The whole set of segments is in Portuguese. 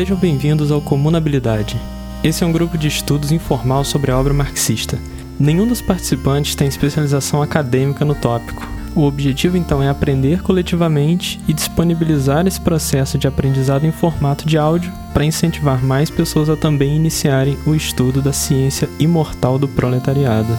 Sejam bem-vindos ao Comunabilidade. Esse é um grupo de estudos informal sobre a obra marxista. Nenhum dos participantes tem especialização acadêmica no tópico. O objetivo então é aprender coletivamente e disponibilizar esse processo de aprendizado em formato de áudio para incentivar mais pessoas a também iniciarem o estudo da ciência imortal do proletariado.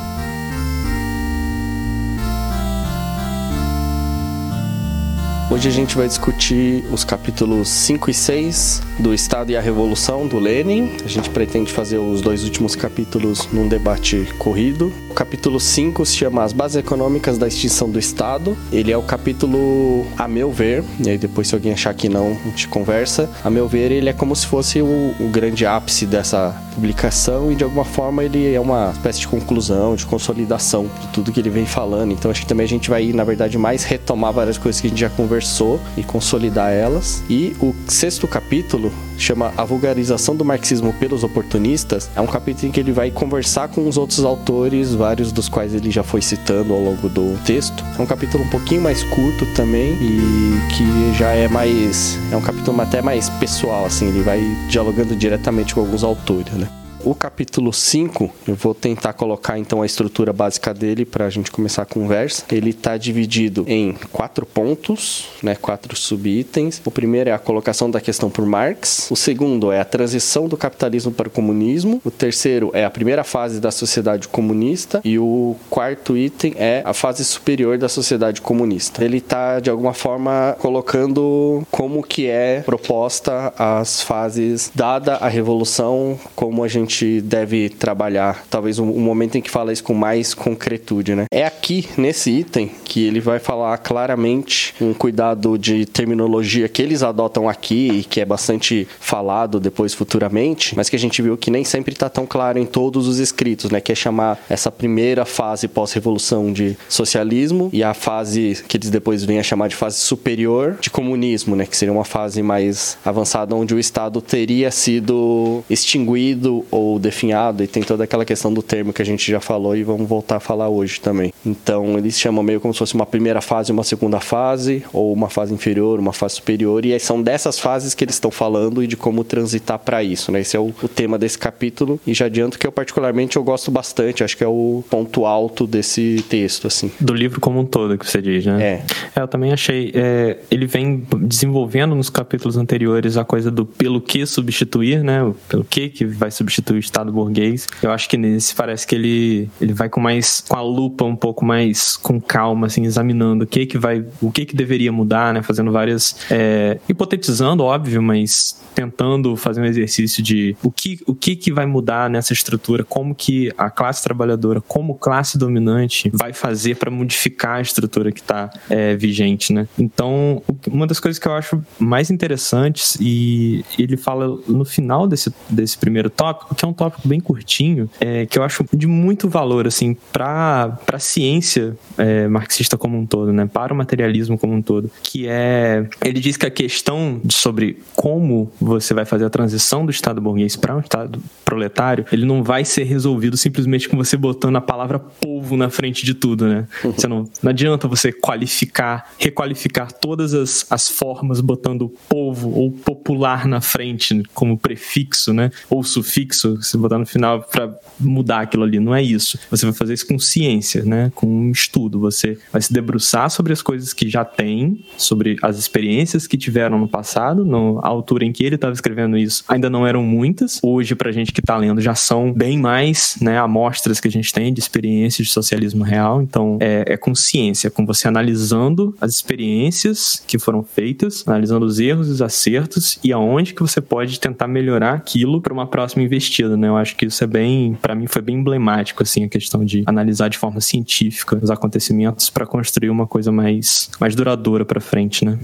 Hoje a gente vai discutir os capítulos 5 e 6 do Estado e a Revolução do Lenin. A gente pretende fazer os dois últimos capítulos num debate corrido. O capítulo 5 se chama As Bases Econômicas da Extinção do Estado. Ele é o capítulo, a meu ver, e aí depois se alguém achar que não, a gente conversa. A meu ver, ele é como se fosse o, o grande ápice dessa publicação e de alguma forma ele é uma espécie de conclusão, de consolidação de tudo que ele vem falando. Então acho que também a gente vai, na verdade, mais retomar várias coisas que a gente já conversou e consolidar elas. E o sexto capítulo chama A Vulgarização do Marxismo pelos Oportunistas. É um capítulo em que ele vai conversar com os outros autores, vários dos quais ele já foi citando ao longo do texto. É um capítulo um pouquinho mais curto também e que já é mais. É um capítulo até mais pessoal, assim, ele vai dialogando diretamente com alguns autores, né? O capítulo 5, eu vou tentar colocar então a estrutura básica dele para a gente começar a conversa. Ele está dividido em quatro pontos, né, quatro subitens. O primeiro é a colocação da questão por Marx. O segundo é a transição do capitalismo para o comunismo. O terceiro é a primeira fase da sociedade comunista. E o quarto item é a fase superior da sociedade comunista. Ele está, de alguma forma, colocando como que é proposta as fases, dada a revolução, como a gente gente deve trabalhar, talvez um, um, momento em que fala isso com mais concretude, né? É aqui, nesse item, que ele vai falar claramente um cuidado de terminologia que eles adotam aqui e que é bastante falado depois futuramente, mas que a gente viu que nem sempre está tão claro em todos os escritos, né? Que é chamar essa primeira fase pós-revolução de socialismo e a fase que eles depois vêm a chamar de fase superior de comunismo, né? Que seria uma fase mais avançada onde o Estado teria sido extinguido ou ou definhado, e tem toda aquela questão do termo que a gente já falou e vamos voltar a falar hoje também. Então, eles chamam meio como se fosse uma primeira fase, uma segunda fase, ou uma fase inferior, uma fase superior, e são dessas fases que eles estão falando e de como transitar para isso, né? Esse é o, o, tema desse capítulo, e já adianto que eu particularmente eu gosto bastante, acho que é o ponto alto desse texto, assim. Do livro como um todo, que você diz, né? É. é eu também achei, é, ele vem desenvolvendo nos capítulos anteriores a coisa do pelo que substituir, né? Pelo que que vai substituir do Estado burguês. Eu acho que nesse parece que ele, ele vai com mais com a lupa um pouco mais com calma, assim, examinando o que que vai, o que que deveria mudar, né? Fazendo várias é, hipotetizando, óbvio, mas tentando fazer um exercício de o que o que que vai mudar nessa estrutura, como que a classe trabalhadora, como classe dominante, vai fazer para modificar a estrutura que está é, vigente, né? Então, uma das coisas que eu acho mais interessantes e ele fala no final desse, desse primeiro tópico que é um tópico bem curtinho, é, que eu acho de muito valor, assim, para a ciência é, marxista como um todo, né? Para o materialismo como um todo. Que é. Ele diz que a questão sobre como você vai fazer a transição do Estado burguês para um Estado proletário, ele não vai ser resolvido simplesmente com você botando a palavra povo na frente de tudo, né? Uhum. Você não, não adianta você qualificar, requalificar todas as, as formas botando povo ou popular na frente como prefixo, né? Ou sufixo você botar no final para mudar aquilo ali. Não é isso. Você vai fazer isso com ciência, né? Com um estudo. Você vai se debruçar sobre as coisas que já tem, sobre as experiências que tiveram no passado. No, a altura em que ele estava escrevendo isso ainda não eram muitas. Hoje, pra gente que está lendo, já são bem mais, né? Amostras que a gente tem de experiências de socialismo real. Então, é, é com ciência, com você analisando as experiências que foram feitas, analisando os erros os acertos e aonde que você pode tentar melhorar aquilo para uma próxima investida né? Eu acho que isso é bem, para mim foi bem emblemático assim a questão de analisar de forma científica os acontecimentos para construir uma coisa mais mais duradoura para frente, né?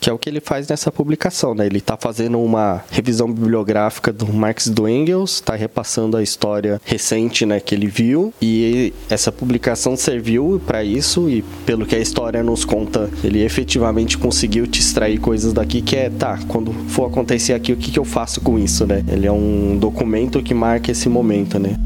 Que é o que ele faz nessa publicação, né? Ele está fazendo uma revisão bibliográfica do Marx do Engels, está repassando a história recente, né, que ele viu e essa publicação serviu para isso e pelo que a história nos conta, ele efetivamente conseguiu te extrair coisas daqui que é, tá, quando for acontecer aqui, o que, que eu faço com isso, né? Ele é um documento que marca esse momento, né?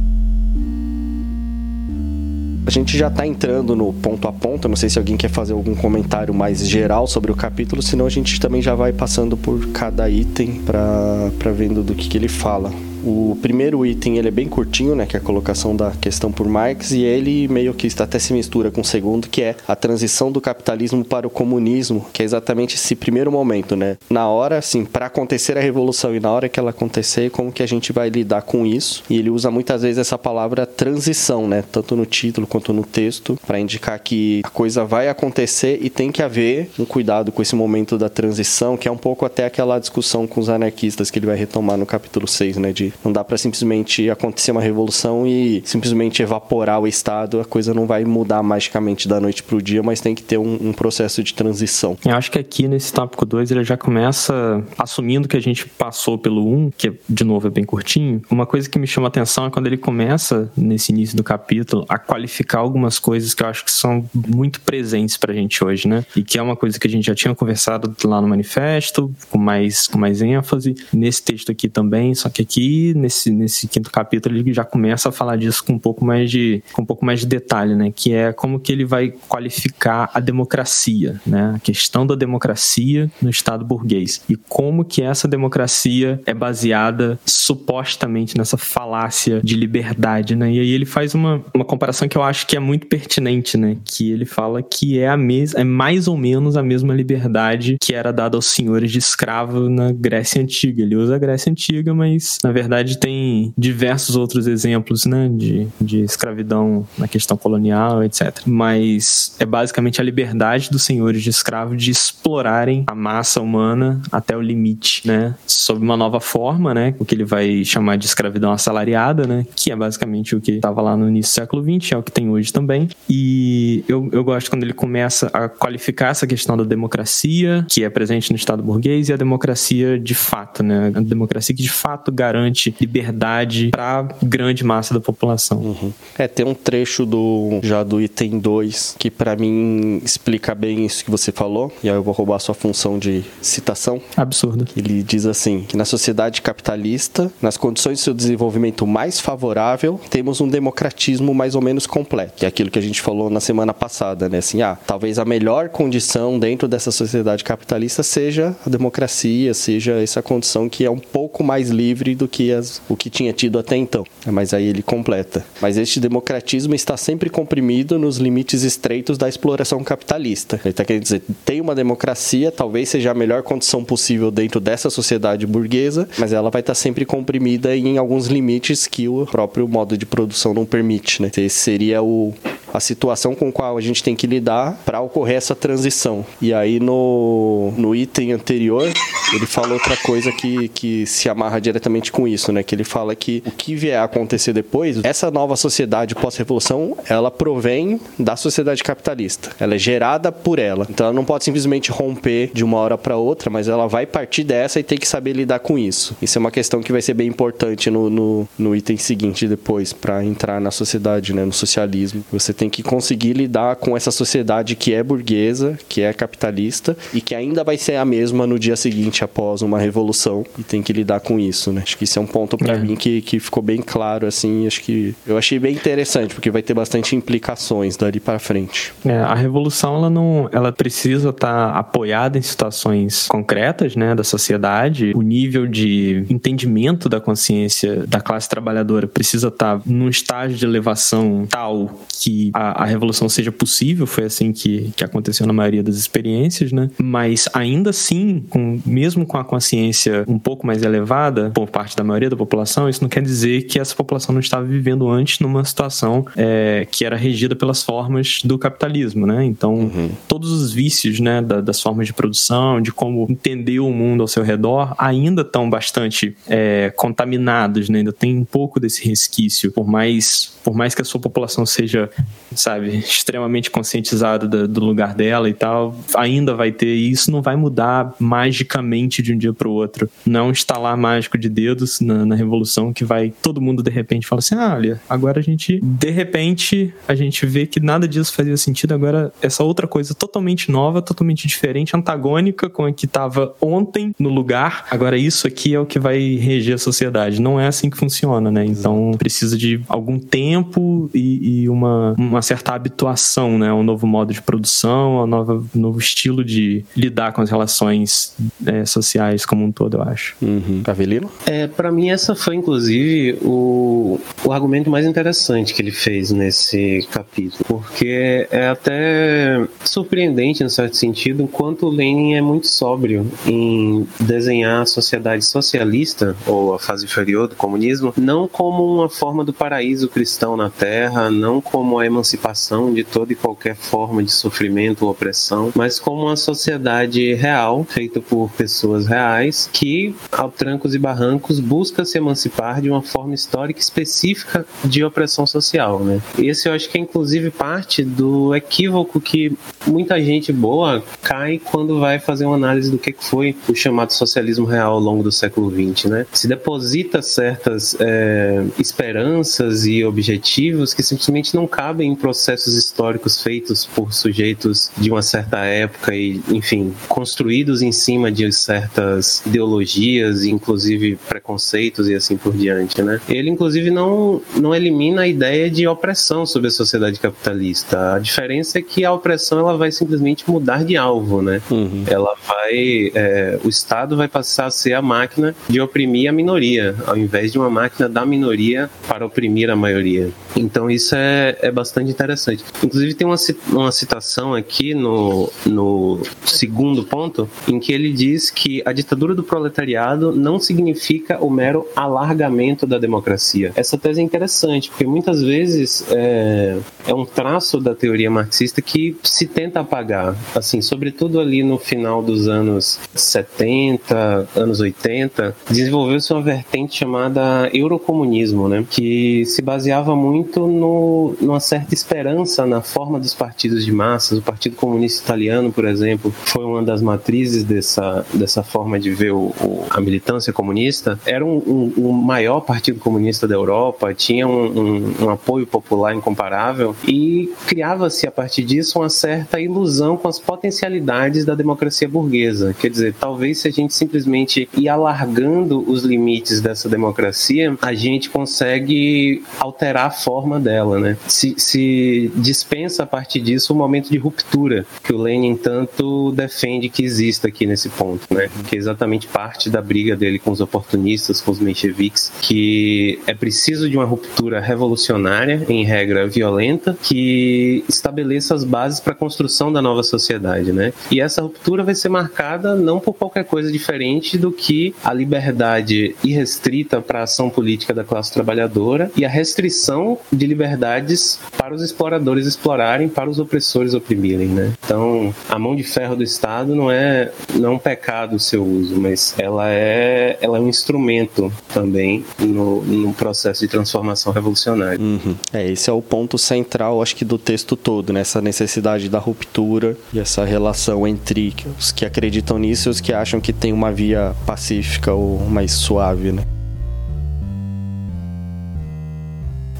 A gente já tá entrando no ponto a ponto, não sei se alguém quer fazer algum comentário mais geral sobre o capítulo, senão a gente também já vai passando por cada item para vendo do que, que ele fala. O primeiro item ele é bem curtinho, né, que é a colocação da questão por Marx, e ele meio que até se mistura com o segundo, que é a transição do capitalismo para o comunismo, que é exatamente esse primeiro momento, né? Na hora, assim, para acontecer a revolução e na hora que ela acontecer, como que a gente vai lidar com isso? E ele usa muitas vezes essa palavra transição, né, tanto no título quanto no texto, para indicar que a coisa vai acontecer e tem que haver um cuidado com esse momento da transição, que é um pouco até aquela discussão com os anarquistas que ele vai retomar no capítulo 6, né, de não dá para simplesmente acontecer uma revolução e simplesmente evaporar o Estado. A coisa não vai mudar magicamente da noite pro dia, mas tem que ter um, um processo de transição. Eu acho que aqui nesse tópico 2 ele já começa assumindo que a gente passou pelo 1, um, que de novo é bem curtinho. Uma coisa que me chama atenção é quando ele começa, nesse início do capítulo, a qualificar algumas coisas que eu acho que são muito presentes pra gente hoje, né? E que é uma coisa que a gente já tinha conversado lá no manifesto, com mais, com mais ênfase, nesse texto aqui também, só que aqui nesse, nesse quinto capítulo, ele já começa a falar disso com um pouco mais de, com um pouco mais de detalhe, né? Que é como que ele vai qualificar a democracia, né? A questão da democracia no Estado burguês. E como que essa democracia é baseada supostamente nessa falácia de liberdade, né? E aí ele faz uma, uma comparação que eu acho que é muito pertinente, né? Que ele fala que é a mesma, é mais ou menos a mesma liberdade que era dada aos senhores de escravo na Grécia Antiga. Ele usa a Grécia Antiga, mas na verdade verdade, tem diversos outros exemplos, né, de, de escravidão na questão colonial, etc. Mas é basicamente a liberdade dos senhores de escravo de explorarem a massa humana até o limite, né, sob uma nova forma, né, o que ele vai chamar de escravidão assalariada, né, que é basicamente o que estava lá no início do século XX, é o que tem hoje também. E eu, eu gosto quando ele começa a qualificar essa questão da democracia, que é presente no Estado burguês, e a democracia de fato, né, a democracia que de fato garante liberdade para grande massa da população. Uhum. É, tem um trecho do já do item 2 que para mim explica bem isso que você falou, e aí eu vou roubar a sua função de citação. Absurdo. Ele diz assim: que na sociedade capitalista, nas condições de seu desenvolvimento mais favorável, temos um democratismo mais ou menos completo. Que é aquilo que a gente falou na semana passada, né? Assim, ah, talvez a melhor condição dentro dessa sociedade capitalista seja a democracia, seja essa condição que é um pouco mais livre do que as, o que tinha tido até então. Mas aí ele completa. Mas este democratismo está sempre comprimido nos limites estreitos da exploração capitalista. Ele está querendo dizer, tem uma democracia, talvez seja a melhor condição possível dentro dessa sociedade burguesa, mas ela vai estar sempre comprimida em alguns limites que o próprio modo de produção não permite. Né? Esse seria o, a situação com a qual a gente tem que lidar para ocorrer essa transição. E aí no, no item anterior, ele fala outra coisa que, que se amarra diretamente com isso, né? Que ele fala que o que vier a acontecer depois, essa nova sociedade pós-revolução, ela provém da sociedade capitalista. Ela é gerada por ela. Então ela não pode simplesmente romper de uma hora para outra, mas ela vai partir dessa e tem que saber lidar com isso. Isso é uma questão que vai ser bem importante no, no, no item seguinte depois, para entrar na sociedade, né? No socialismo. Você tem que conseguir lidar com essa sociedade que é burguesa, que é capitalista e que ainda vai ser a mesma no dia seguinte após uma revolução e tem que lidar com isso, né? Acho que isso é um ponto para é. mim que, que ficou bem claro, assim, acho que eu achei bem interessante, porque vai ter bastante implicações dali para frente. É, a revolução, ela não, ela precisa estar tá apoiada em situações concretas, né, da sociedade, o nível de entendimento da consciência da classe trabalhadora precisa estar tá num estágio de elevação tal que a, a, revolução seja possível, foi assim que, que aconteceu na maioria das experiências, né? Mas ainda assim, com, mesmo com a consciência um pouco mais elevada por parte da maioria da população, isso não quer dizer que essa população não estava vivendo antes numa situação é, que era regida pelas formas do capitalismo, né? Então, uhum. todos os vícios, né, da, das formas de produção, de como entender o mundo ao seu redor, ainda estão bastante é, contaminados, né? Ainda tem um pouco desse resquício, por mais, por mais que a sua população seja sabe, extremamente conscientizada do, do, lugar dela e tal, ainda vai ter, e isso não vai mudar magicamente de um dia para o outro. Não é um estalar mágico de dedos na, na, revolução que vai todo mundo de repente fala assim: ah, olha, agora a gente, de repente, a gente vê que nada disso fazia sentido, agora essa outra coisa totalmente nova, totalmente diferente, antagônica com a que estava ontem no lugar, agora isso aqui é o que vai reger a sociedade. Não é assim que funciona, né? Então precisa de algum tempo e, e uma uma certa habituação, né, ao novo modo de produção, ao novo, novo estilo de lidar com as relações é, sociais como um todo, eu acho. Uhum. Avelino? É, para mim essa foi inclusive o, o argumento mais interessante que ele fez nesse capítulo, porque é até surpreendente, em certo sentido, o Lenin é muito sóbrio em desenhar a sociedade socialista, ou a fase inferior do comunismo, não como uma forma do paraíso cristão na Terra, não como a emancipação de toda e qualquer forma de sofrimento ou opressão, mas como uma sociedade real, feita por pessoas reais, que, ao trancos e barrancos, busca se emancipar de uma forma histórica específica de opressão social. Né? Esse eu acho que é inclusive parte do equívoco que muita gente boa cai quando vai fazer uma análise do que foi o chamado socialismo real ao longo do século XX. Né? Se deposita certas é, esperanças e objetivos que simplesmente não cabem em processos históricos feitos por sujeitos de uma certa época e, enfim, construídos em cima de certas ideologias, inclusive preconceitos e assim por diante, né? Ele, inclusive, não, não elimina a ideia de opressão sobre a sociedade capitalista. A diferença é que a opressão ela vai simplesmente mudar de alvo, né? Uhum. Ela vai, é, o Estado vai passar a ser a máquina de oprimir a minoria, ao invés de uma máquina da minoria para oprimir a maioria. Então isso é, é bastante interessante. Inclusive tem uma, uma citação aqui no, no segundo ponto, em que ele diz que a ditadura do proletariado não significa o mero alargamento da democracia. Essa tese é interessante, porque muitas vezes é, é um traço da teoria marxista que se tenta apagar. Assim, sobretudo ali no final dos anos 70, anos 80, desenvolveu-se uma vertente chamada eurocomunismo, né? que se baseava muito no, numa certa esperança na forma dos partidos de massas. O Partido Comunista Italiano, por exemplo, foi uma das matrizes dessa, dessa forma de ver o, o, a militância comunista. Era um, um, um, maior partido comunista da Europa, tinha um, um apoio popular incomparável e criava-se a partir disso uma certa ilusão com as potencialidades da democracia burguesa. Quer dizer, talvez se a gente simplesmente ir alargando os limites dessa democracia, a gente consegue alterar a forma dela, né? Se, se dispensa a partir disso um momento de ruptura que o Lenin tanto defende que exista aqui nesse ponto, né? Que é exatamente parte da briga dele com os oportunistas, com os mencheviques, que é preciso de uma ruptura revolucionária, em regra violenta, que estabeleça as bases para a construção da nova sociedade, né? E essa ruptura vai ser marcada não por qualquer coisa diferente do que a liberdade irrestrita para a ação política da classe trabalhadora e a restrição de liberdades para os exploradores explorarem, para os opressores oprimirem, né? Então, a mão de ferro do Estado não é não é um pecado o seu uso, mas ela é ela é um instrumento também no, no processo de transformação revolucionária. Uhum. É, esse é o ponto central, acho que do texto todo, né? Essa necessidade da ruptura e essa relação entre os que acreditam nisso e os que acham que tem uma via pacífica ou mais suave, né?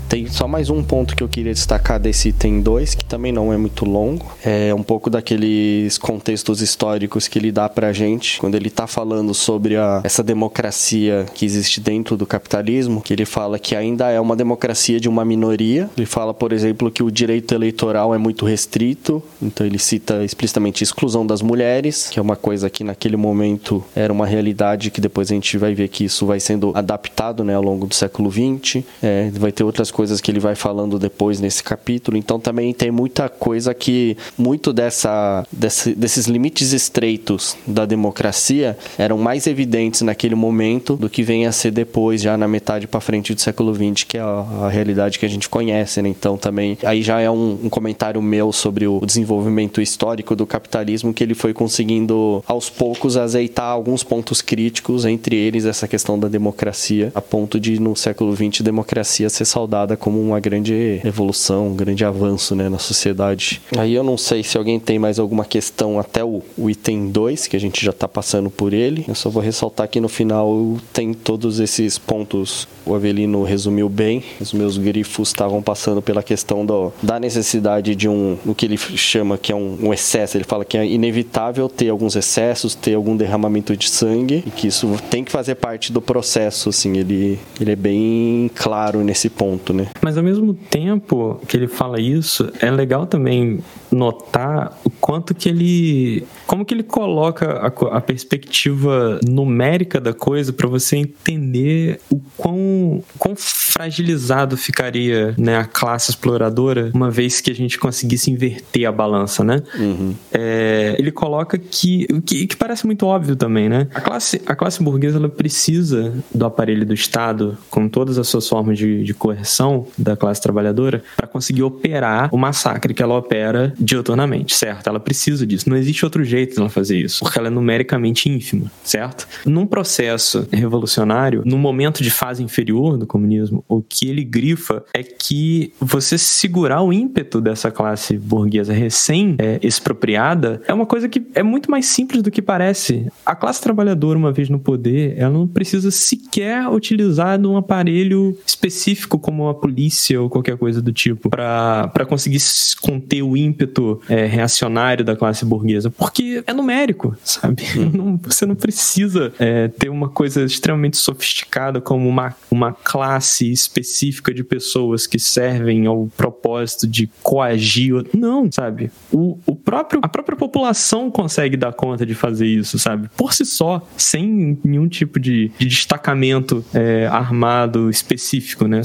Tem só mais um ponto que eu queria destacar desse item 2, que também não é muito longo. É um pouco daqueles contextos históricos que ele dá pra gente quando ele tá falando sobre a, essa democracia que existe dentro do capitalismo, que ele fala que ainda é uma democracia de uma minoria. Ele fala, por exemplo, que o direito eleitoral é muito restrito, então ele cita explicitamente a exclusão das mulheres, que é uma coisa que naquele momento era uma realidade que depois a gente vai ver que isso vai sendo adaptado né, ao longo do século XX. É, vai ter outras coisas que ele vai falando depois nesse capítulo. Então também tem muita coisa que muito dessa desse, desses limites estreitos da democracia eram mais evidentes naquele momento do que vem a ser depois, já na metade para frente do século XX, que é a, a, realidade que a gente conhece. Né? Então também aí já é um, um comentário meu sobre o desenvolvimento histórico do capitalismo que ele foi conseguindo aos poucos azeitar alguns pontos críticos, entre eles essa questão da democracia, a ponto de no século XX democracia ser como uma grande evolução, um grande avanço né, na sociedade. Aí eu não sei se alguém tem mais alguma questão até o, o item 2, que a gente já está passando por ele. Eu só vou ressaltar que no final tem todos esses pontos. O Avelino resumiu bem. Os meus grifos estavam passando pela questão do, da necessidade de um, o que ele chama que é um, um excesso. Ele fala que é inevitável ter alguns excessos, ter algum derramamento de sangue e que isso tem que fazer parte do processo. Assim, ele, ele é bem claro nesse ponto né? Mas ao mesmo tempo que ele fala isso, é legal também notar o quanto que ele. como que ele coloca a, a perspectiva numérica da coisa para você entender o quão, quão fragilizado ficaria né, a classe exploradora uma vez que a gente conseguisse inverter a balança, né? Uhum. É, ele coloca que, que, que parece muito óbvio também, né? A classe, a classe burguesa ela precisa do aparelho do Estado, com todas as suas formas de, de coerção da classe trabalhadora, para conseguir operar o massacre que ela opera dioturnamente, certo? Ela precisa disso. Não existe outro jeito de ela fazer isso, porque ela é numericamente ínfima, certo? Num processo revolucionário, no momento de fase inferior do comunismo, o que ele grifa é que você segurar o ímpeto dessa classe burguesa recém-expropriada é, é uma coisa que é muito mais simples do que parece. A classe trabalhadora, uma vez no poder, ela não precisa sequer utilizar um aparelho específico como a polícia ou qualquer coisa do tipo para conseguir conter o ímpeto é, reacionário da classe burguesa, porque é numérico, sabe? Não, você não precisa é, ter uma coisa extremamente sofisticada como uma, uma classe específica de pessoas que servem ao propósito de coagir. Não, sabe? O, o próprio, a própria população consegue dar conta de fazer isso, sabe? Por si só, sem nenhum tipo de, de destacamento é, armado específico, né?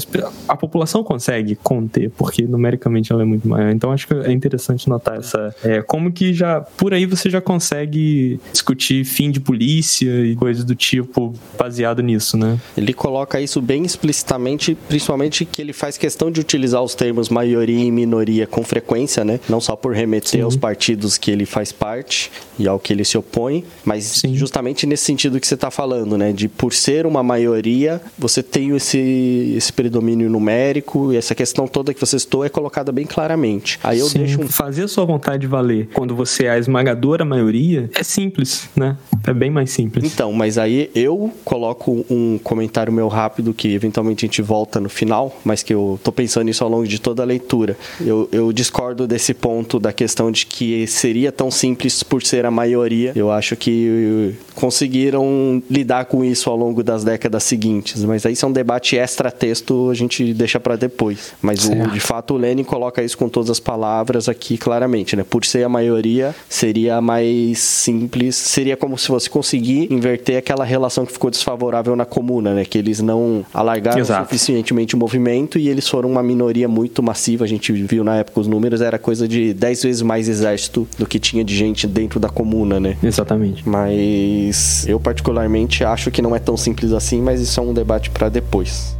A população consegue conter, porque numericamente ela é muito maior. Então acho que é interessante notar essa. É, como que já. Por aí você já consegue discutir fim de polícia e coisas do tipo baseado nisso, né? Ele coloca isso bem explicitamente, principalmente que ele faz questão de utilizar os termos maioria e minoria com frequência, né? Não só por remeter Sim. aos partidos que ele faz parte e ao que ele se opõe, mas Sim. justamente nesse sentido que você está falando, né? De por ser uma maioria, você tem esse, esse predomínio numérico e essa questão toda que você citou é colocada bem claramente. Aí eu Sim. deixo um... fazer a sua vontade valer quando você é a esmagadora maioria é simples, né? É bem mais simples. Então, mas aí eu coloco um comentário meu rápido que eventualmente a gente volta no final, mas que eu tô pensando nisso ao longo de toda a leitura. Eu, eu discordo desse ponto da questão de que seria tão simples por ser a maioria. Eu acho que conseguiram lidar com isso ao longo das décadas seguintes, mas aí isso é um debate extra-texto, a gente deixa para depois. Mas o, de fato o Lenin coloca isso com todas as palavras aqui claramente, né? Por ser a maioria, seria mais simples, seria como se você conseguir inverter aquela relação que ficou desfavorável na comuna, né? Que eles não alargaram Exato. suficientemente o movimento e eles foram uma minoria muito massiva. A gente viu na época os números, era coisa de 10 vezes mais exército do que tinha de gente dentro da comuna, né? Exatamente. Mas eu particularmente acho que não é tão simples assim, mas isso é um debate para depois.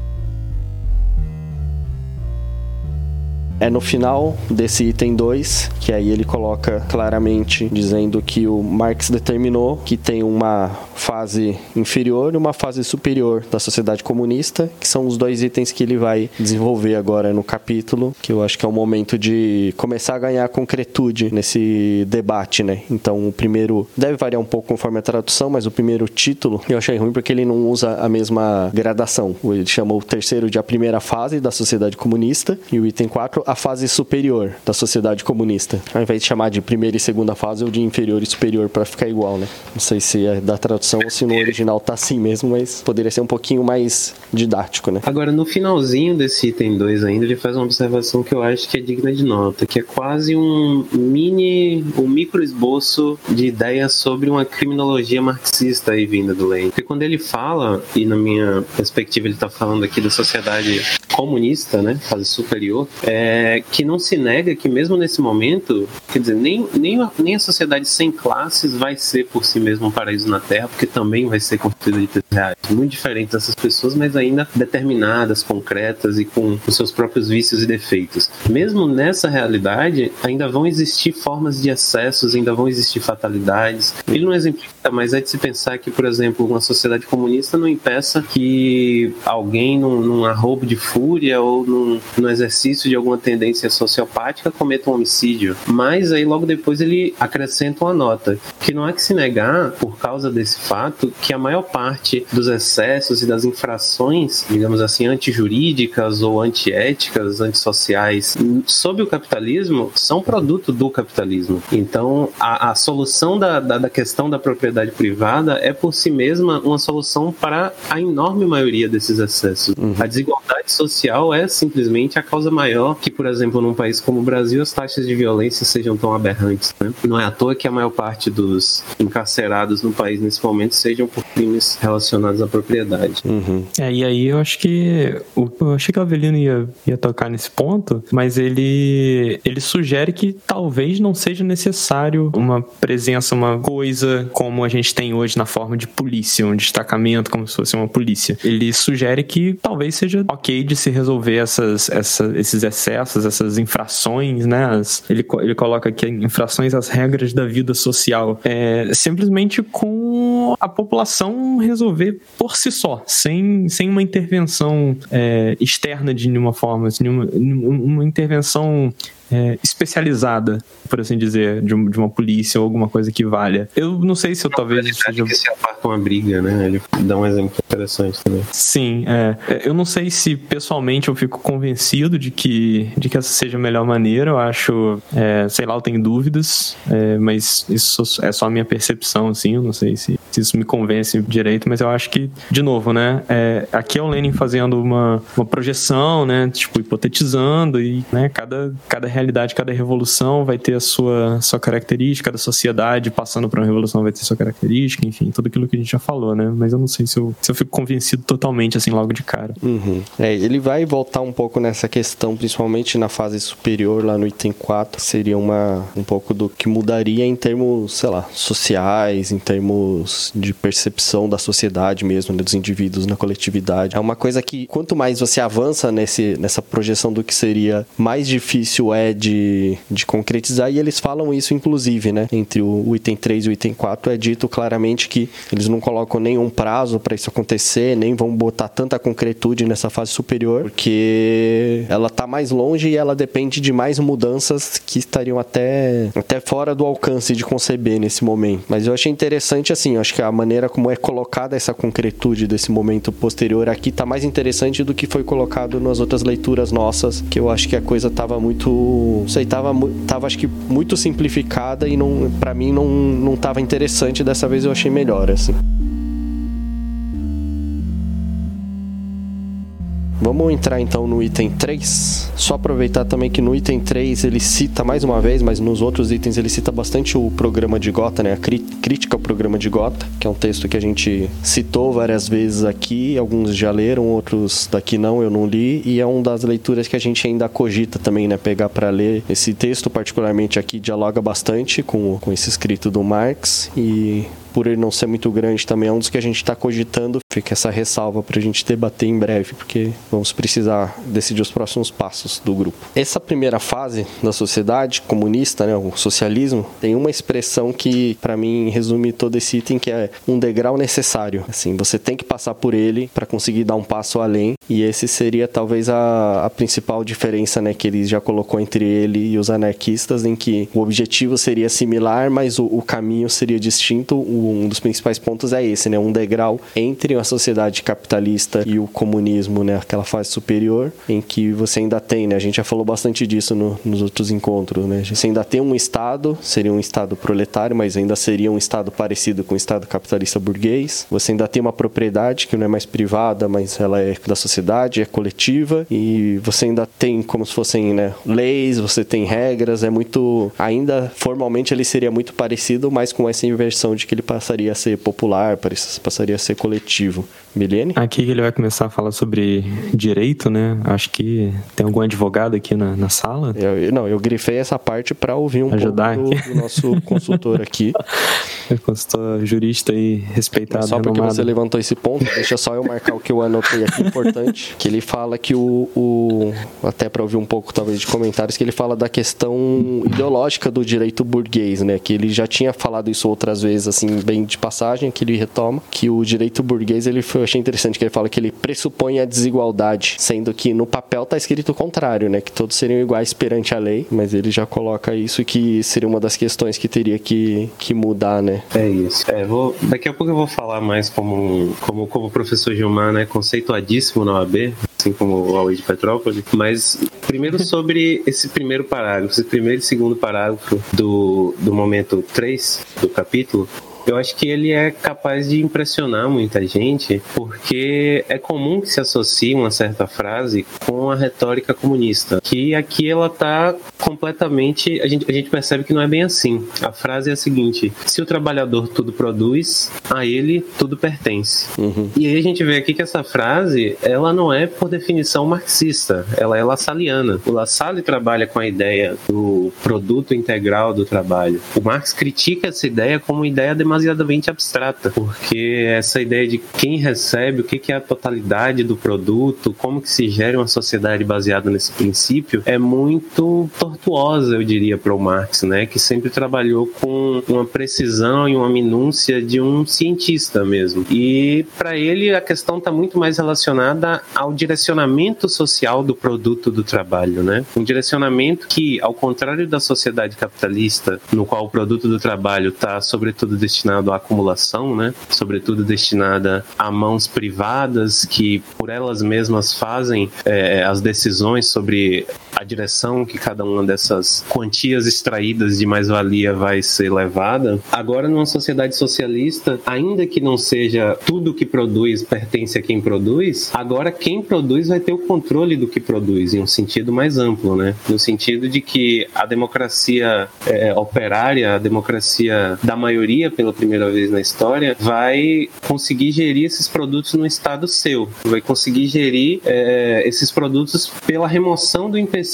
É no final desse item 2 que aí ele coloca claramente dizendo que o Marx determinou que tem uma fase inferior e uma fase superior da sociedade comunista, que são os dois itens que ele vai desenvolver agora no capítulo, que eu acho que é o momento de começar a ganhar concretude nesse debate, né? Então, o primeiro deve variar um pouco conforme a tradução, mas o primeiro título eu achei ruim porque ele não usa a mesma gradação. Ele chamou o terceiro de a primeira fase da sociedade comunista e o item 4 a fase superior da sociedade comunista. Ao invés de chamar de primeira e segunda fase, ou de inferior e superior para ficar igual, né? Não sei se é da tradução ou se no original tá assim mesmo, mas poderia ser um pouquinho mais didático, né? Agora, no finalzinho desse item 2 ainda, ele faz uma observação que eu acho que é digna de nota, que é quase um mini, um micro esboço de ideias sobre uma criminologia marxista aí vinda do Lenin. Porque quando ele fala, e na minha perspectiva ele está falando aqui da sociedade comunista, né, fase superior, é, que não se nega que mesmo nesse momento, quer dizer, nem, nem, a, nem a sociedade sem classes vai ser por si mesmo um paraíso na Terra, porque também vai ser construída de terras reais. Muito diferente dessas pessoas, mas ainda determinadas, concretas e com os seus próprios vícios e defeitos. Mesmo nessa realidade, ainda vão existir formas de excessos, ainda vão existir fatalidades. Ele não exemplifica, mas é de se pensar que, por exemplo, uma sociedade comunista não impeça que alguém num, num arrobo de fúria ou num, num exercício de alguma tendência sociopática cometa um homicídio. Mas aí logo depois ele acrescenta uma nota que não é que se negar por causa desse fato que a maior parte dos excessos e das infrações, digamos assim, antijurídicas ou antiéticas, antissociais sob o capitalismo são produto do capitalismo. Então a, a solução da, da, da questão da propriedade privada é por si mesma uma solução para a enorme maioria desses excessos. Uhum. A desigualdade social é simplesmente a causa maior que, por exemplo, num país como o Brasil, as taxas de violência sejam tão aberrantes. Né? Não é à toa que a maior parte dos encarcerados no país nesse momento sejam por crimes relacionados à propriedade. Uhum. É, e aí eu acho que o, eu achei que o Avelino ia, ia tocar nesse ponto, mas ele ele sugere que talvez não seja necessário uma presença, uma coisa como a gente tem hoje na forma de polícia, um destacamento como se fosse uma polícia. Ele sugere que talvez seja ok de se resolver essas, essa, esses excessos, essas infrações, né? As, ele, ele coloca aqui infrações às regras da vida social. É, simplesmente com a população resolver por si só, sem, sem uma intervenção é, externa de nenhuma forma, assim, uma intervenção é, especializada, por assim dizer, de, de, uma polícia ou alguma coisa que valha. Eu não sei se eu talvez seja... que se aparta uma briga, né? Ele dá um exemplo interessante também. Sim, é. é. Eu não sei se pessoalmente eu fico convencido de que, de que essa seja a melhor maneira. Eu acho, é, sei lá, eu tenho dúvidas, é, mas isso é só a minha percepção, assim. Eu não sei se, se isso me convence direito, mas eu acho que, de novo, né? É, aqui é o Lenin fazendo uma, uma projeção, né? Tipo, hipotetizando e, né? Cada, cada realidade realidade, cada revolução vai ter a sua, sua característica, cada sociedade passando por uma revolução vai ter sua característica, enfim, tudo aquilo que a gente já falou, né? Mas eu não sei se eu, se eu fico convencido totalmente, assim, logo de cara. Uhum. É, ele vai voltar um pouco nessa questão, principalmente na fase superior, lá no item 4, seria uma, um pouco do que mudaria em termos, sei lá, sociais, em termos de percepção da sociedade mesmo, né, dos indivíduos na coletividade. É uma coisa que, quanto mais você avança nesse, nessa projeção do que seria, mais difícil é de, de concretizar, e eles falam isso, inclusive, né? Entre o, o item 3 e o item 4 é dito claramente que eles não colocam nenhum prazo para isso acontecer, nem vão botar tanta concretude nessa fase superior, porque ela está mais longe e ela depende de mais mudanças que estariam até, até fora do alcance de conceber nesse momento. Mas eu achei interessante, assim, acho que a maneira como é colocada essa concretude desse momento posterior aqui está mais interessante do que foi colocado nas outras leituras nossas, que eu acho que a coisa estava muito sei, tava, tava acho que muito simplificada e não, para mim não, não tava interessante. Dessa vez eu achei melhor, assim. Vamos entrar então no item 3. Só aproveitar também que no item 3 ele cita mais uma vez, mas nos outros itens ele cita bastante o programa de Gota, né? A crítica ao programa de Gota, que é um texto que a gente citou várias vezes aqui, alguns já leram, outros daqui não, eu não li, e é uma das leituras que a gente ainda cogita também, né? Pegar para ler. Esse texto, particularmente aqui, dialoga bastante com, com esse escrito do Marx e por ele não ser muito grande, também é um dos que a gente está cogitando. Fica essa ressalva para a gente debater em breve, porque vamos precisar decidir os próximos passos do grupo. Essa primeira fase da sociedade comunista, né, o socialismo, tem uma expressão que, para mim, resume todo esse item, que é um degrau necessário. Assim, você tem que passar por ele para conseguir dar um passo além, e esse seria talvez a, a principal diferença né, que ele já colocou entre ele e os anarquistas, em que o objetivo seria similar, mas o, o caminho seria distinto. O um dos principais pontos é esse, né? Um degrau entre a sociedade capitalista e o comunismo, né? Aquela fase superior em que você ainda tem, né? A gente já falou bastante disso no, nos outros encontros, né? Você ainda tem um Estado, seria um Estado proletário, mas ainda seria um Estado parecido com o Estado capitalista burguês. Você ainda tem uma propriedade que não é mais privada, mas ela é da sociedade, é coletiva. E você ainda tem como se fossem, né? Leis, você tem regras, é muito... Ainda, formalmente, ele seria muito parecido, mas com essa inversão de que ele passaria a ser popular, passaria a ser coletivo. Milene? Aqui ele vai começar a falar sobre direito, né? Acho que tem algum advogado aqui na, na sala. Eu, não, eu grifei essa parte para ouvir um Ajudar pouco do, do, nosso consultor aqui. consultor jurista e respeitado. Só porque renomado. você levantou esse ponto, deixa só eu marcar o que eu anotei aqui importante, que ele fala que o, o até para ouvir um pouco talvez de comentários, que ele fala da questão ideológica do direito burguês, né? Que ele já tinha falado isso outras vezes, assim, bem de passagem, que ele retoma, que o direito burguês, ele foi, eu achei interessante que ele fala que ele pressupõe a desigualdade, sendo que no papel tá escrito o contrário, né? Que todos seriam iguais perante a lei, mas ele já coloca isso que seria uma das questões que teria que, que mudar, né? É isso. É, vou, daqui a pouco eu vou falar mais como, como, como professor Gilmar, né? Conceituadíssimo na OAB, assim como o Huawei de Petrópolis. Mas primeiro sobre esse primeiro parágrafo, esse primeiro e segundo parágrafo do, do momento 3 do capítulo. Eu acho que ele é capaz de impressionar muita gente, porque é comum que se associe uma certa frase com a retórica comunista, que aqui ela está completamente. A gente, a gente percebe que não é bem assim. A frase é a seguinte: se o trabalhador tudo produz, a ele tudo pertence. Uhum. E aí a gente vê aqui que essa frase, ela não é por definição marxista, ela é lassaliana. O Lassalle trabalha com a ideia do produto integral do trabalho. O Marx critica essa ideia como ideia demasiadamente abstrata, porque essa ideia de quem recebe, o que é a totalidade do produto, como que se gera uma sociedade baseada nesse princípio, é muito tortuosa, eu diria, para o Marx, né? Que sempre trabalhou com uma precisão e uma minúcia de um cientista mesmo. E para ele a questão está muito mais relacionada ao direcionamento social do produto do trabalho, né? Um direcionamento que, ao contrário da sociedade capitalista, no qual o produto do trabalho está sobretudo destinado à acumulação, né? Sobretudo destinada a mãos privadas que por elas mesmas fazem é, as decisões sobre a direção que cada uma dessas quantias extraídas de mais-valia vai ser levada. Agora, numa sociedade socialista, ainda que não seja tudo que produz pertence a quem produz, agora quem produz vai ter o controle do que produz, em um sentido mais amplo, né? No sentido de que a democracia é, operária, a democracia da maioria, pela primeira vez na história, vai conseguir gerir esses produtos no estado seu, vai conseguir gerir é, esses produtos pela remoção do empecilho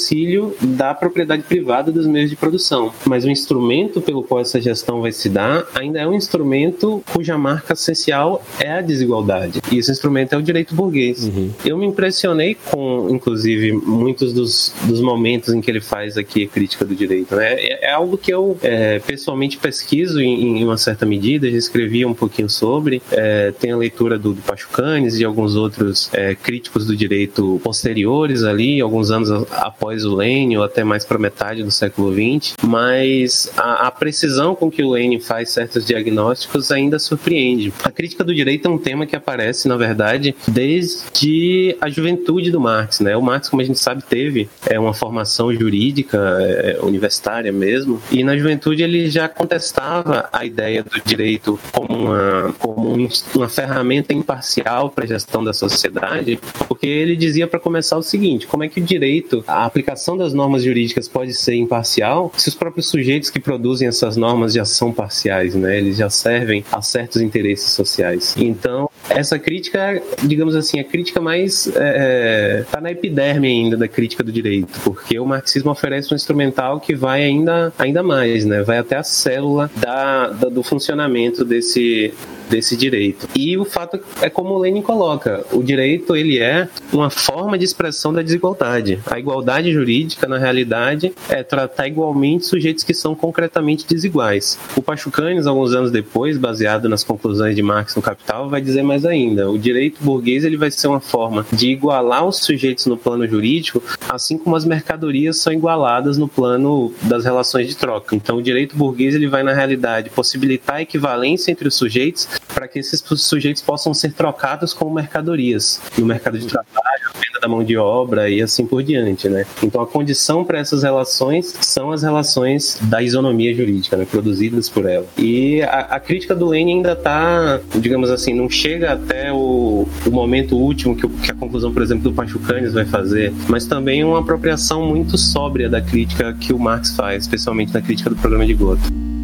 da propriedade privada dos meios de produção. Mas o instrumento pelo qual essa gestão vai se dar ainda é um instrumento cuja marca essencial é a desigualdade. E esse instrumento é o direito burguês. Uhum. Eu me impressionei com, inclusive, muitos dos, dos momentos em que ele faz aqui a crítica do direito. Né? É, é algo que eu é, pessoalmente pesquiso em, em, uma certa medida, já escrevi um pouquinho sobre. É, tem a leitura do, do Pachucanes e alguns outros é, críticos do direito posteriores ali, alguns anos após o Lênin, ou até mais para metade do século XX. Mas a, a precisão com que o Lênin faz certos diagnósticos ainda surpreende. A crítica do direito é um tema que aparece, na verdade, desde a juventude do Marx. Né? O Marx, como a gente sabe, teve é, uma formação jurídica é, universitária mesmo, e na juventude ele já contestava a ideia do direito como uma, como uma ferramenta imparcial para a gestão da sociedade, porque ele dizia, para começar, o seguinte: como é que o direito, a aplicação das normas jurídicas pode ser imparcial se os próprios sujeitos que produzem essas normas já são parciais, né? eles já servem a certos interesses sociais. Então, essa crítica, digamos assim, a crítica mais está é, tá na epiderme ainda da crítica do direito, porque o marxismo oferece um instrumental que vai ainda, ainda mais, né? vai até a célula da, da do funcionamento desse desse direito. E o fato é como o Lenin coloca, o direito ele é uma forma de expressão da desigualdade. A igualdade jurídica, na realidade, é tratar igualmente sujeitos que são concretamente desiguais. O Pachucanes, alguns anos depois, baseado nas conclusões de Marx no Capital, vai dizer mais ainda. O direito burguês ele vai ser uma forma de igualar os sujeitos no plano jurídico, assim como as mercadorias são igualadas no plano das relações de troca. Então, o direito burguês ele vai na realidade possibilitar a equivalência entre os sujeitos para que esses sujeitos possam ser trocados como mercadorias no mercado de trabalho, venda da mão de obra e assim por diante, né? Então a condição para essas relações são as relações da isonomia jurídica, né? produzidas por ela. E a, a crítica do Lenin ainda está, digamos assim, não chega até o, o momento último que, que, a conclusão, por exemplo, do Pachucanes vai fazer, mas também uma apropriação muito sóbria da crítica que o Marx faz, especialmente na crítica do programa de Gotha.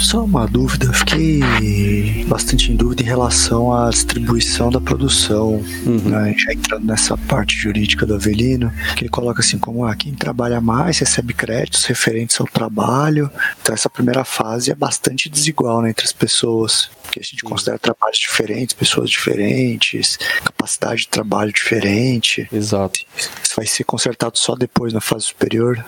Só uma dúvida, fiquei bastante em dúvida em relação à distribuição da produção, uhum. né? já entrando nessa parte jurídica do Avelino, que ele coloca assim como ah, quem trabalha mais recebe créditos referentes ao trabalho. Então essa primeira fase é bastante desigual né, entre as pessoas, porque a gente considera trabalhos diferentes, pessoas diferentes, capacidade de trabalho diferente. Exato. Isso vai ser consertado só depois na fase superior.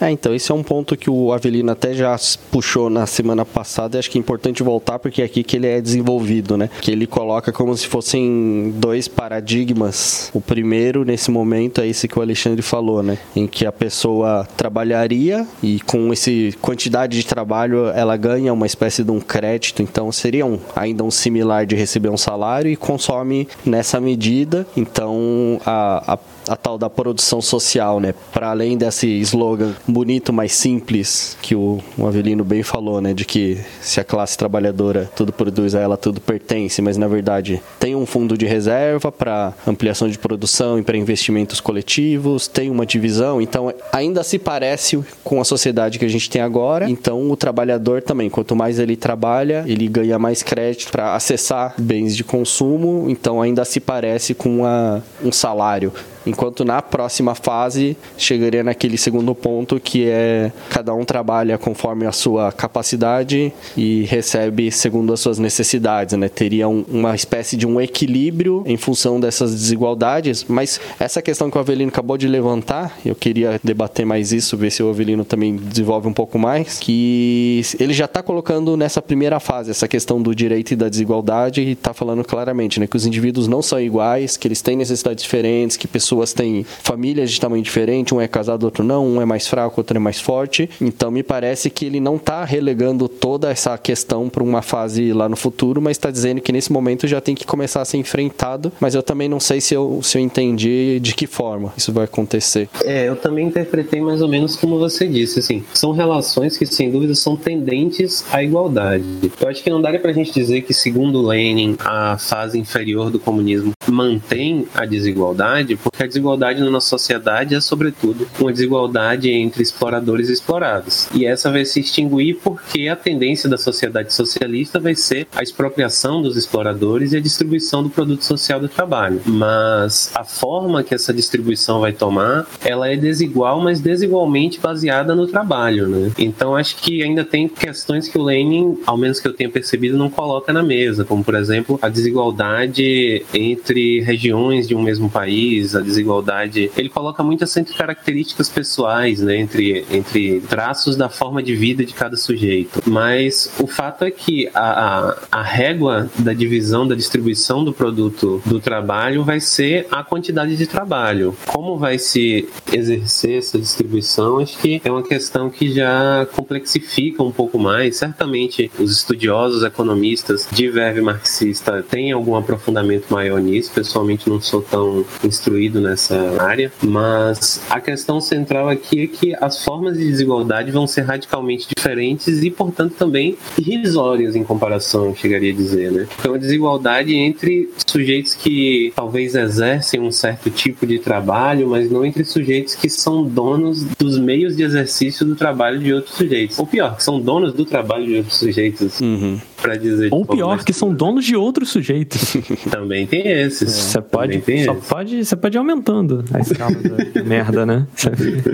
É, então esse é um ponto que o Avelino até já puxou na semana passada, e acho que é importante voltar porque é aqui que ele é desenvolvido, né? Que ele coloca como se fossem dois paradigmas. O primeiro, nesse momento, é esse que o Alexandre falou, né? Em que a pessoa trabalharia e com esse quantidade de trabalho ela ganha uma espécie de um crédito, então seria um, ainda um similar de receber um salário e consome nessa medida. Então a, a a tal da produção social, né? Para além desse slogan bonito, mas simples que o, o Avelino bem falou, né? De que se a classe trabalhadora tudo produz a ela, tudo pertence, mas na verdade tem um fundo de reserva para ampliação de produção e para investimentos coletivos, tem uma divisão, então ainda se parece com a sociedade que a gente tem agora. Então o trabalhador também, quanto mais ele trabalha, ele ganha mais crédito para acessar bens de consumo, então ainda se parece com a, um salário enquanto na próxima fase chegaria naquele segundo ponto que é cada um trabalha conforme a sua capacidade e recebe segundo as suas necessidades, né? Teria um, uma espécie de um equilíbrio em função dessas desigualdades, mas essa questão que o Avelino acabou de levantar, eu queria debater mais isso, ver se o Avelino também desenvolve um pouco mais, que ele já está colocando nessa primeira fase essa questão do direito e da desigualdade e está falando claramente, né, que os indivíduos não são iguais, que eles têm necessidades diferentes, que pessoas pessoas têm famílias de tamanho diferente, um é casado, outro não, um é mais fraco, outro é mais forte. Então me parece que ele não está relegando toda essa questão para uma fase lá no futuro, mas está dizendo que nesse momento já tem que começar a ser enfrentado. Mas eu também não sei se eu, se eu entendi de que forma isso vai acontecer. É, eu também interpretei mais ou menos como você disse, assim, são relações que sem dúvida são tendentes à igualdade. Eu acho que não daria para a gente dizer que, segundo Lenin, a fase inferior do comunismo mantém a desigualdade, porque a desigualdade na nossa sociedade é, sobretudo, uma desigualdade entre exploradores e explorados. E essa vai se extinguir porque a tendência da sociedade socialista vai ser a expropriação dos exploradores e a distribuição do produto social do trabalho. Mas a forma que essa distribuição vai tomar, ela é desigual, mas desigualmente baseada no trabalho, né? Então acho que ainda tem questões que o Lenin, ao menos que eu tenha percebido, não coloca na mesa, como por exemplo a desigualdade entre regiões de um mesmo país, a desigualdade, ele coloca muitas características pessoais, né, entre, entre traços da forma de vida de cada sujeito. Mas o fato é que a, a, a régua da divisão, da distribuição do produto do trabalho vai ser a quantidade de trabalho. Como vai se exercer essa distribuição, acho que é uma questão que já complexifica um pouco mais. Certamente, os estudiosos economistas de verve marxista têm algum aprofundamento maior nisso. Pessoalmente, não sou tão instruído nessa área, mas a questão central aqui é que as formas de desigualdade vão ser radicalmente diferentes e, portanto, também irrisórias em comparação, chegaria a dizer, né? Então, a desigualdade entre sujeitos que talvez exercem um certo tipo de trabalho, mas não entre sujeitos que são donos dos meios de exercício do trabalho de outros sujeitos. Ou pior, que são donos do trabalho de outros sujeitos. Uhum para dizer. Ou pior, que são donos de outros sujeitos. Também tem esses. Você pode, só pode, você pode ir aumentando a escala da merda, né?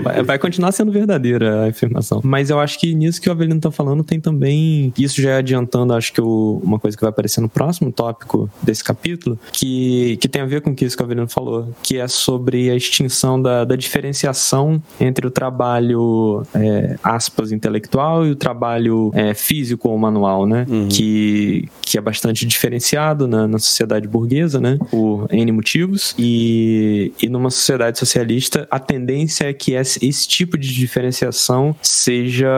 Vai, vai, continuar sendo verdadeira a afirmação. Mas eu acho que nisso que o Avelino tá falando tem também, isso já é adiantando, acho que o, uma coisa que vai aparecer no próximo tópico desse capítulo, que, que tem a ver com isso que o Avelino falou, que é sobre a extinção da, da diferenciação entre o trabalho, é, aspas, intelectual e o trabalho é, físico ou manual, né? Uhum que, que é bastante diferenciado na, na sociedade burguesa, né? Por N motivos. E, e numa sociedade socialista, a tendência é que esse, esse tipo de diferenciação seja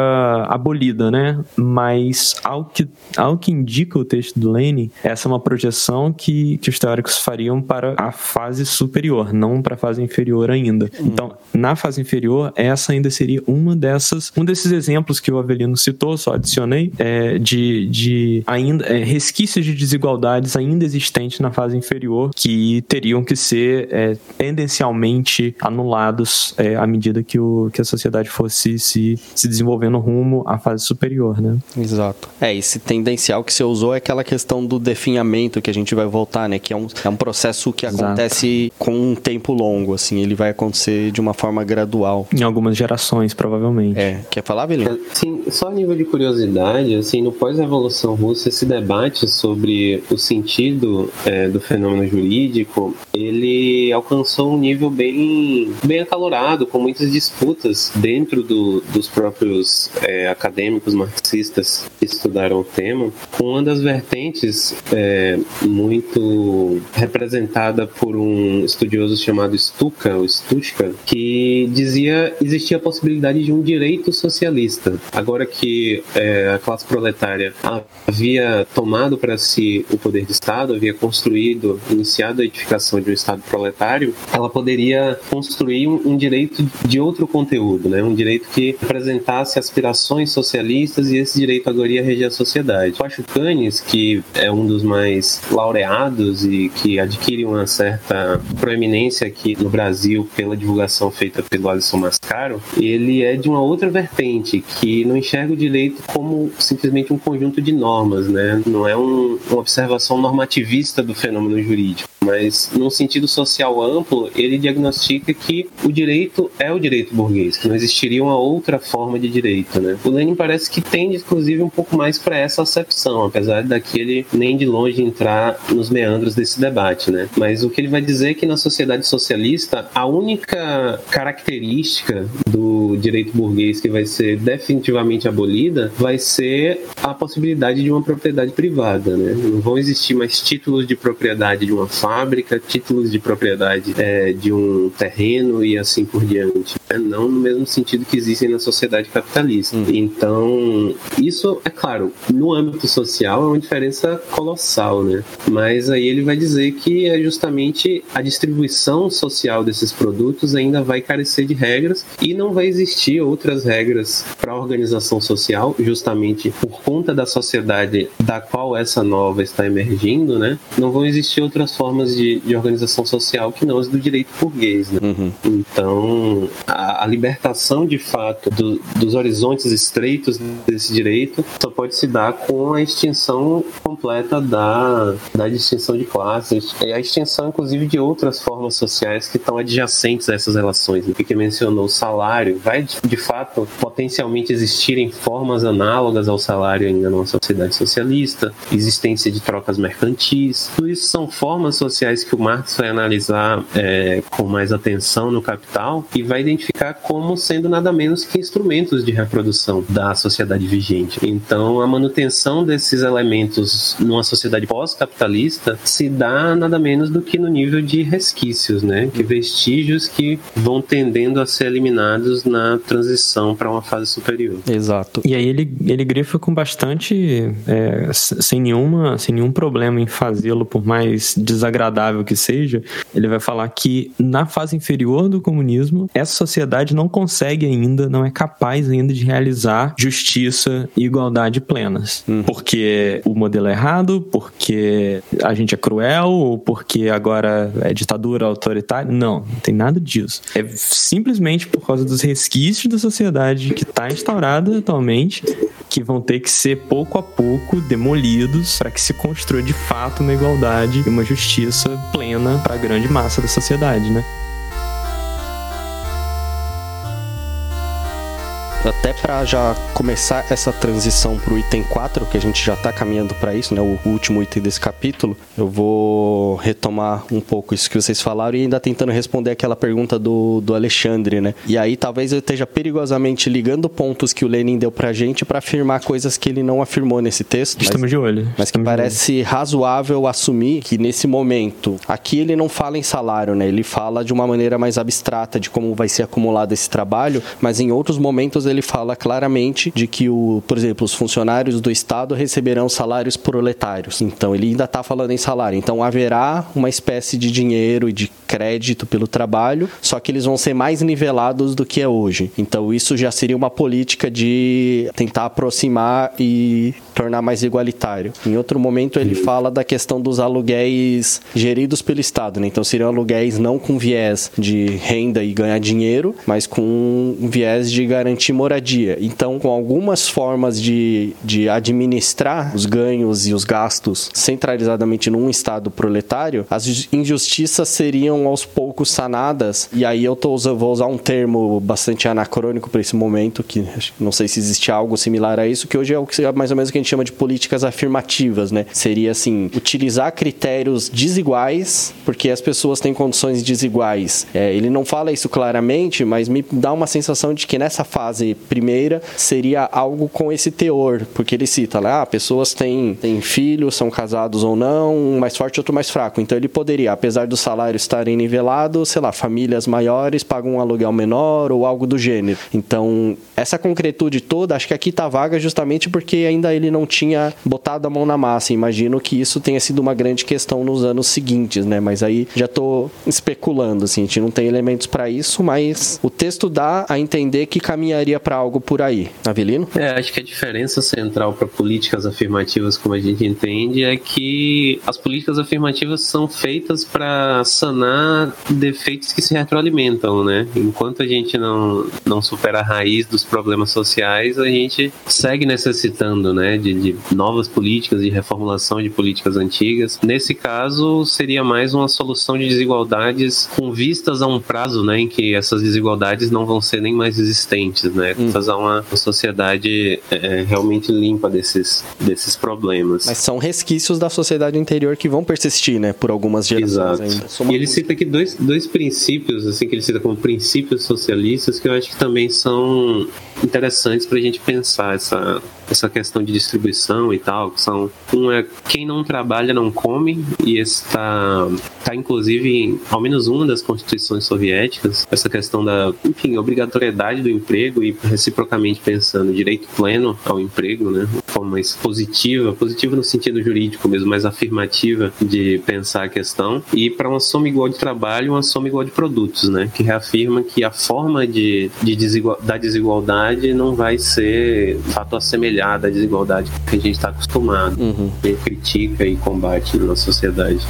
abolida, né? Mas ao que, ao que indica o texto do Lenin, essa é uma projeção que, que os teóricos fariam para a fase superior, não para a fase inferior ainda. Hum. Então, na fase inferior, essa ainda seria uma dessas, um desses exemplos que o Avelino citou, só adicionei, é, de, de de ainda é, resquícios de desigualdades ainda existentes na fase inferior que teriam que ser é, tendencialmente anulados é, à medida que, o, que a sociedade fosse se, se desenvolvendo rumo à fase superior, né? Exato. É, esse tendencial que você usou é aquela questão do definhamento que a gente vai voltar, né? Que é um, é um processo que Exato. acontece com um tempo longo, assim, ele vai acontecer de uma forma gradual. Em algumas gerações, provavelmente. É. Quer falar, Belinho? Sim, só a nível de curiosidade, assim, no pós-revolução russa, esse debate sobre o sentido é, do fenômeno jurídico, ele alcançou um nível bem, bem acalorado, com muitas disputas dentro do, dos próprios é, acadêmicos marxistas que estudaram o tema, com uma das vertentes é, muito representada por um estudioso chamado Stuka, ou Stuska, que dizia existia a possibilidade de um direito socialista. Agora que é, a classe proletária havia tomado para si o poder de Estado, havia construído, iniciado a edificação de um Estado proletário, ela poderia construir um, um direito de outro conteúdo, né? um direito que apresentasse aspirações socialistas e esse direito agora ia reger a sociedade. O Acho Canes, que é um dos mais laureados e que adquire uma certa proeminência aqui no Brasil pela divulgação feita pelo Alisson Mascaro, ele é de uma outra vertente, que não enxerga o direito como simplesmente um conjunto de normas, né? não é um, uma observação normativista do fenômeno jurídico mas num sentido social amplo, ele diagnostica que o direito é o direito burguês, que não existiria uma outra forma de direito, né? O Lenin parece que tende, inclusive, um pouco mais para essa acepção, apesar daquele nem de longe entrar nos meandros desse debate, né? Mas o que ele vai dizer é que na sociedade socialista, a única característica do direito burguês que vai ser definitivamente abolida vai ser a possibilidade de uma propriedade privada, né? Não vão existir mais títulos de propriedade de uma fábrica, títulos de propriedade é, de um terreno e assim por diante. Né? Não no mesmo sentido que existem na sociedade capitalista. Hum. Então, isso, é claro, no âmbito social é uma diferença colossal, né? Mas aí ele vai dizer que é justamente a distribuição social desses produtos ainda vai carecer de regras e não vai existir outras regras para a organização social, justamente por conta da sociedade da qual essa nova está emergindo, né? Não vão existir outras formas formas de, de organização social que não as do direito burguês. Né? Uhum. Então, a, a, libertação de fato do, dos horizontes estreitos desse direito só pode se dar com a extinção completa da, da distinção de classes. E a extinção, inclusive, de outras formas sociais que estão adjacentes a essas relações. O que mencionou? O salário. Vai de fato potencialmente existirem formas análogas ao salário ainda numa sociedade socialista, existência de trocas mercantis, tudo isso são formas sociais que o Marx vai analisar é, com mais atenção no Capital e vai identificar como sendo nada menos que instrumentos de reprodução da sociedade vigente. Então, a manutenção desses elementos numa sociedade pós-capitalista se dá nada menos do que no nível de resquícios, né? Que vestígios que vão tendendo a ser eliminados na transição para uma fase superior. Exato. E aí ele, ele grifa com bastante, é, sem nenhuma, sem nenhum problema em fazê-lo, por mais desagradável que seja, ele vai falar que na fase inferior do comunismo, essa sociedade não consegue ainda, não é capaz ainda de realizar justiça e igualdade plenas. Hum. Porque o modelo é errado, porque a gente é cruel, ou porque agora é ditadura autoritária. Não, não tem nada disso. É simplesmente por causa dos resquícios da sociedade que está instaurada atualmente que vão ter que ser pouco a pouco demolidos para que se construa de fato uma igualdade e uma justiça plena para a grande massa da sociedade, né? Tot. Até para já começar essa transição para o item 4, que a gente já está caminhando para isso, né? O último item desse capítulo, eu vou retomar um pouco isso que vocês falaram e ainda tentando responder aquela pergunta do, do Alexandre, né? E aí talvez eu esteja perigosamente ligando pontos que o Lenin deu para a gente para afirmar coisas que ele não afirmou nesse texto. Estamos mas, de olho. Mas que parece razoável assumir que nesse momento, aqui ele não fala em salário, né? Ele fala de uma maneira mais abstrata de como vai ser acumulado esse trabalho, mas em outros momentos ele fala claramente de que, o, por exemplo, os funcionários do Estado receberão salários proletários. Então, ele ainda está falando em salário. Então, haverá uma espécie de dinheiro e de crédito pelo trabalho, só que eles vão ser mais nivelados do que é hoje. Então, isso já seria uma política de tentar aproximar e tornar mais igualitário. Em outro momento, ele fala da questão dos aluguéis geridos pelo Estado. Né? Então, seriam aluguéis não com viés de renda e ganhar dinheiro, mas com viés de garantir moradia. Então, com algumas formas de, de administrar os ganhos e os gastos centralizadamente num Estado proletário, as injustiças seriam aos poucos sanadas. E aí eu tô, vou usar um termo bastante anacrônico para esse momento, que não sei se existe algo similar a isso, que hoje é o que mais ou menos o que a gente chama de políticas afirmativas, né? Seria assim, utilizar critérios desiguais, porque as pessoas têm condições desiguais. É, ele não fala isso claramente, mas me dá uma sensação de que nessa fase primeira seria algo com esse teor, porque ele cita lá, ah, pessoas têm, têm filhos, são casados ou não, um mais forte, outro mais fraco. Então ele poderia, apesar dos salários estarem nivelados, sei lá, famílias maiores pagam um aluguel menor ou algo do gênero. Então, essa concretude toda, acho que aqui tá vaga justamente porque ainda ele não tinha botado a mão na massa. Imagino que isso tenha sido uma grande questão nos anos seguintes, né? Mas aí já tô especulando, assim, a gente não tem elementos para isso, mas o texto dá a entender que caminharia para algo por aí. Avelino? É, acho que a diferença central para políticas afirmativas, como a gente entende, é que as políticas afirmativas são feitas para sanar defeitos que se retroalimentam, né? Enquanto a gente não, não supera a raiz dos problemas sociais, a gente segue necessitando, né, de, de novas políticas, de reformulação de políticas antigas. Nesse caso, seria mais uma solução de desigualdades com vistas a um prazo, né, em que essas desigualdades não vão ser nem mais existentes, né? Hum. Fazer uma, uma sociedade é, realmente limpa desses, desses problemas. Mas são resquícios da sociedade anterior que vão persistir, né, por algumas gerações Exato. ainda. E ele cita aqui dois, dois princípios, assim, que ele cita como princípios socialistas, que eu acho que também são interessantes para a gente pensar essa, essa questão de distribuição e tal, que são um é quem não trabalha não come e está tá inclusive ao menos uma das constituições soviéticas essa questão da enfim obrigatoriedade do emprego e reciprocamente pensando direito pleno ao emprego, né, forma mais positiva, positiva no sentido jurídico mesmo, mais afirmativa de pensar a questão e para uma soma igual de trabalho, uma soma igual de produtos, né, que reafirma que a forma de, de desigual, da desigualdade não vai ser fato assemelhado da desigualdade que a gente está acostumado, uhum. e critica e combate na sociedade.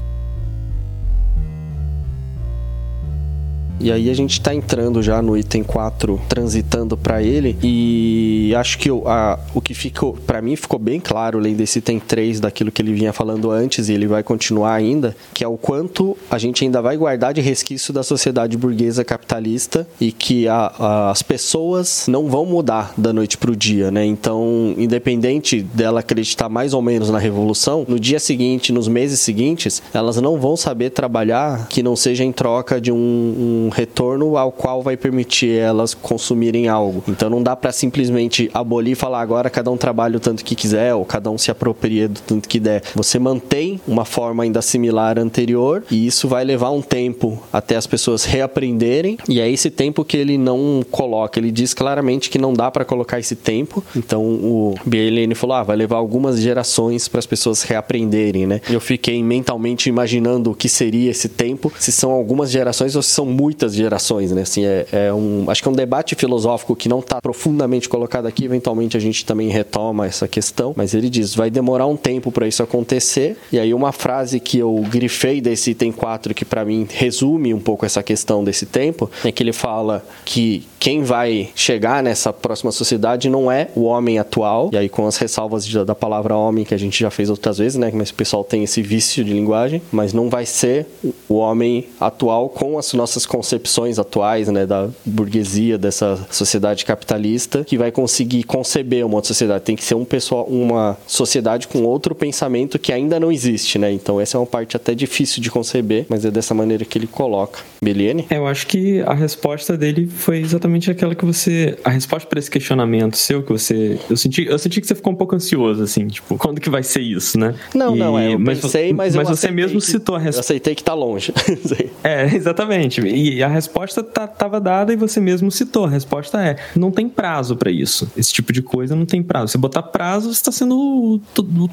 E aí a gente está entrando já no item 4, transitando para ele. E acho que o, a, o que ficou, para mim, ficou bem claro, além desse item 3, daquilo que ele vinha falando antes, e ele vai continuar ainda, que é o quanto a gente ainda vai guardar de resquício da sociedade burguesa capitalista e que a, a, as pessoas não vão mudar da noite para o dia, né? Então, independente dela acreditar mais ou menos na revolução, no dia seguinte, nos meses seguintes, elas não vão saber trabalhar que não seja em troca de um, um retorno ao qual vai permitir elas consumirem algo. Então não dá para simplesmente abolir e falar agora cada um trabalha o tanto que quiser ou cada um se apropria do tanto que der. Você mantém uma forma ainda similar anterior e isso vai levar um tempo até as pessoas reaprenderem e é esse tempo que ele não coloca. Ele diz claramente que não dá para colocar esse tempo. Então o BLN falou: ah, vai levar algumas gerações para as pessoas reaprenderem, né? Eu fiquei mentalmente imaginando o que seria esse tempo, se são algumas gerações ou se são muitas muitas gerações, né? Assim, é, é um, acho que é um debate filosófico que não está profundamente colocado aqui. Eventualmente a gente também retoma essa questão, mas ele diz: vai demorar um tempo para isso acontecer. E aí uma frase que eu grifei desse item 4 que para mim resume um pouco essa questão desse tempo é que ele fala que quem vai chegar nessa próxima sociedade não é o homem atual, e aí com as ressalvas da palavra homem que a gente já fez outras vezes, né? Mas o pessoal tem esse vício de linguagem, mas não vai ser o homem atual com as nossas concepções atuais, né, da burguesia dessa sociedade capitalista que vai conseguir conceber uma outra sociedade. Tem que ser um pessoal, uma sociedade com outro pensamento que ainda não existe, né? Então essa é uma parte até difícil de conceber, mas é dessa maneira que ele coloca. Beliene? Eu acho que a resposta dele foi exatamente exatamente aquela que você. A resposta para esse questionamento seu que você. Eu senti, eu senti que você ficou um pouco ansioso, assim, tipo, quando que vai ser isso, né? Não, e, não, é. Eu mas, pensei, mas, mas você mesmo que, citou a resposta. Eu aceitei que tá longe. é, exatamente. E a resposta tá, tava dada e você mesmo citou. A resposta é: não tem prazo para isso. Esse tipo de coisa não tem prazo. Você botar prazo, você está sendo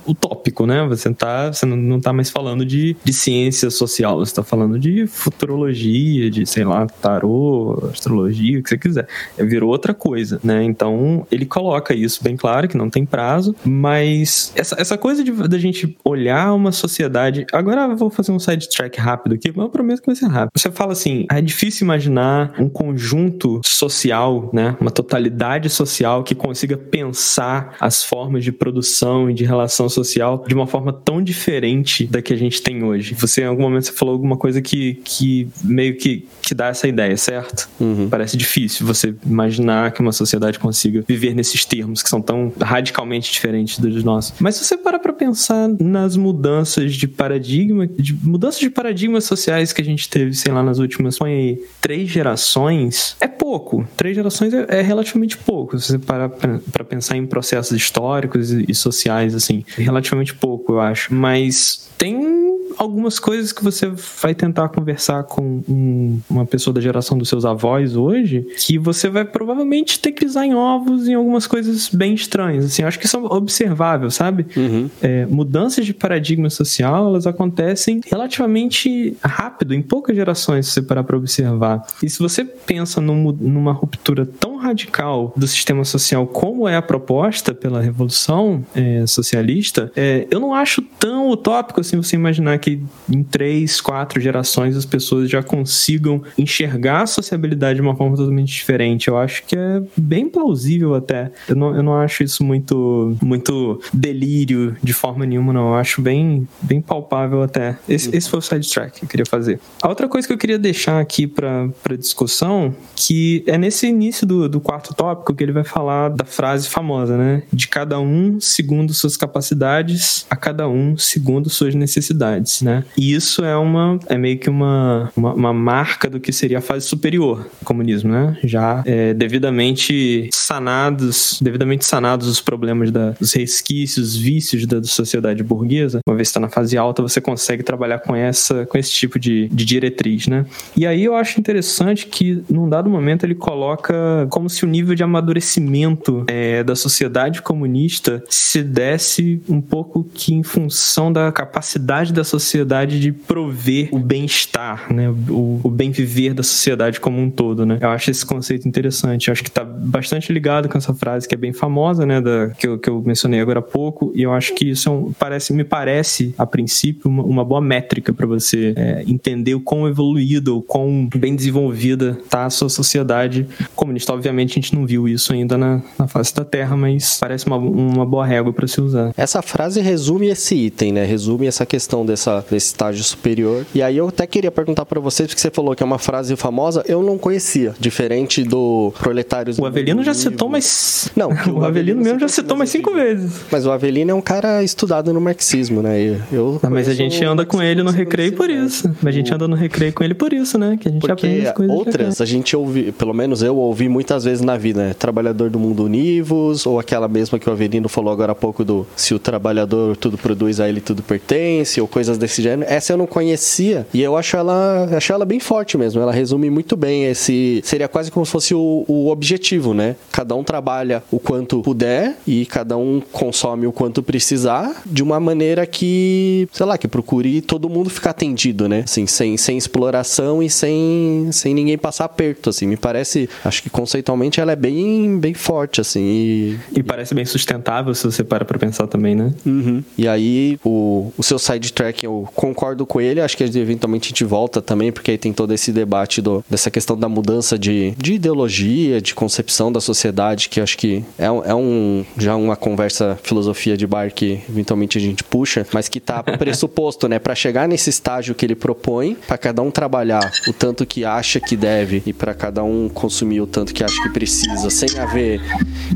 utópico, né? Você, tá, você não tá mais falando de, de ciência social, você tá falando de futurologia, de, sei lá, tarô, astrologia, o que você quiser. É, virou outra coisa, né? Então, ele coloca isso bem claro, que não tem prazo, mas essa, essa coisa da gente olhar uma sociedade. Agora eu vou fazer um sidetrack rápido aqui, mas eu prometo que vai ser rápido. Você fala assim: é difícil imaginar um conjunto social, né? Uma totalidade social que consiga pensar as formas de produção e de relação social de uma forma tão diferente da que a gente tem hoje. Você, em algum momento, você falou alguma coisa que, que meio que, que dá essa ideia, certo? Uhum. Parece difícil você imaginar que uma sociedade consiga viver nesses termos que são tão radicalmente diferentes dos nossos. Mas se você para pra pensar nas mudanças de paradigma, de mudanças de paradigmas sociais que a gente teve, sei lá, nas últimas aí, três gerações, é pouco. Três gerações é, é relativamente pouco. Se você parar para pensar em processos históricos e, e sociais, assim, é relativamente pouco, eu acho. Mas tem algumas coisas que você vai tentar conversar com um, uma pessoa da geração dos seus avós hoje, que você vai provavelmente ter que pisar em ovos em algumas coisas bem estranhas. Assim, acho que isso é observável, sabe? Uhum. É, mudanças de paradigma social, elas acontecem relativamente rápido, em poucas gerações, se você parar para observar. E se você pensa num, numa ruptura tão radical do sistema social como é a proposta pela Revolução é, Socialista, é, eu não acho tão utópico assim você imaginar que em três, quatro gerações as pessoas já consigam enxergar a sociabilidade de uma forma totalmente diferente. Eu acho que é bem plausível até. Eu não, eu não acho isso muito, muito delírio de forma nenhuma, não. Eu acho bem, bem palpável até. Esse, esse foi o sidetrack que eu queria fazer. A outra coisa que eu queria deixar aqui para discussão, que é nesse início do, do quarto tópico que ele vai falar da frase famosa, né? De cada um segundo suas capacidades, a cada um segundo suas necessidades, né? E isso é uma é meio que uma, uma, uma marca do que seria a fase superior do comunismo, né? Já é, devidamente sanados, devidamente sanados os problemas da, dos resquícios, vícios da, da sociedade burguesa, uma vez está na fase alta, você consegue trabalhar com essa com esse tipo de, de diretriz, né? E aí eu acho interessante que num dado momento ele coloca como se o nível de amadurecimento é, da sociedade comunista se desse um pouco que em função da capacidade da sociedade de prover o bem-estar, né? O, o bem viver da sociedade como um todo, né? Eu acho esse conceito interessante. Eu acho que está bastante ligado com essa frase que é bem famosa, né? Da, que, eu, que eu mencionei agora há pouco. E eu acho que isso é um, parece, me parece, a princípio, uma, uma boa métrica para você é, entender o quão evoluído, o quão bem desenvolvida está a sua sociedade comunista. Obviamente, a gente não viu isso ainda na, na face da Terra, mas parece uma, uma boa régua para se usar. Essa frase resume esse item, né? Resume essa questão dessa, desse estágio superior. E aí eu até queria perguntar para vocês, porque você falou que é uma frase famosa, eu não conhecia, diferente do Proletários O Avelino já citou mais. Não, o, o Avelino mesmo já citou mais cinco vezes. Mas o Avelino é um cara estudado no marxismo, né? Eu não, mas a gente anda com ele no recreio por isso. Mas a gente anda no recreio com ele por isso, né? Que a gente porque aprende as coisas. Outras, a gente ouve, pelo menos eu ouvi muitas vezes na vida, né? Trabalhador do mundo univos, ou aquela mesma que o Avelino falou agora há pouco do se o trabalhador tudo produz a ele tudo pertence, ou coisas desse gênero. Essa eu não conhecia e eu acho ela, acho ela bem forte mesmo. Ela resume muito bem esse. Seria quase como se fosse o, o objetivo, né? Cada um trabalha o quanto puder e cada um consome o quanto precisar de uma maneira que, sei lá, que procure todo mundo ficar atendido, né? Assim, sem, sem exploração e sem, sem ninguém passar aperto, assim. Me parece, acho que conceitualmente ela é bem, bem forte, assim. E, e parece bem sustentável se você para pra pensar também, né? Uhum. E aí, o, o seu sidetrack, eu concordo com ele, acho que eventualmente a gente volta também, porque aí tem todo esse debate do, dessa questão da mudança de, de ideologia, de concepção da sociedade, que acho que é, é um já uma conversa filosofia de bar que eventualmente a gente puxa, mas que tá pressuposto, né, para chegar nesse estágio que ele propõe, para cada um trabalhar o tanto que acha que deve e para cada um consumir o tanto que acha que precisa, sem haver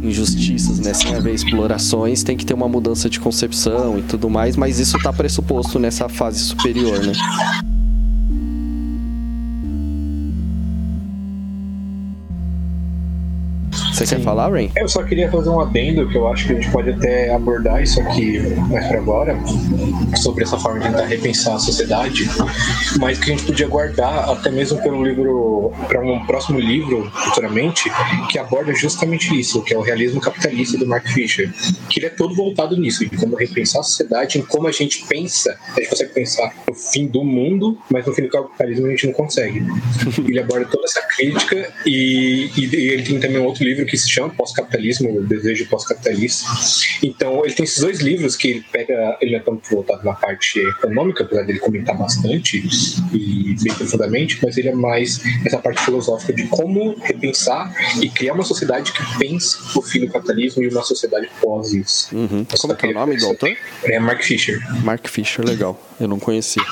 injustiças, né, sem haver explorações, tem que ter uma mudança de concepção e tudo mais, mas isso tá pressuposto nessa fase superior, né? Você Sim. quer falar, Rain? Eu só queria fazer um adendo que eu acho que a gente pode até abordar isso aqui mais para agora, sobre essa forma de tentar repensar a sociedade, mas que a gente podia guardar até mesmo pelo livro, para um próximo livro futuramente, que aborda justamente isso, que é o realismo capitalista do Mark Fisher, que ele é todo voltado nisso, em como repensar a sociedade, em como a gente pensa, a gente consegue pensar no fim do mundo, mas no fim do capitalismo a gente não consegue. Ele aborda toda essa crítica e, e ele tem também um outro livro que se chama Pós-Capitalismo, o Desejo Pós-Capitalista. Então ele tem esses dois livros que ele pega, ele é tanto voltado na parte econômica, apesar dele comentar bastante e bem profundamente, mas ele é mais essa parte filosófica de como repensar e criar uma sociedade que pense o fim do capitalismo e uma sociedade pós isso. Uhum. Como é que é o nome do autor? É Mark Fisher. Mark Fisher, legal. Eu não conhecia.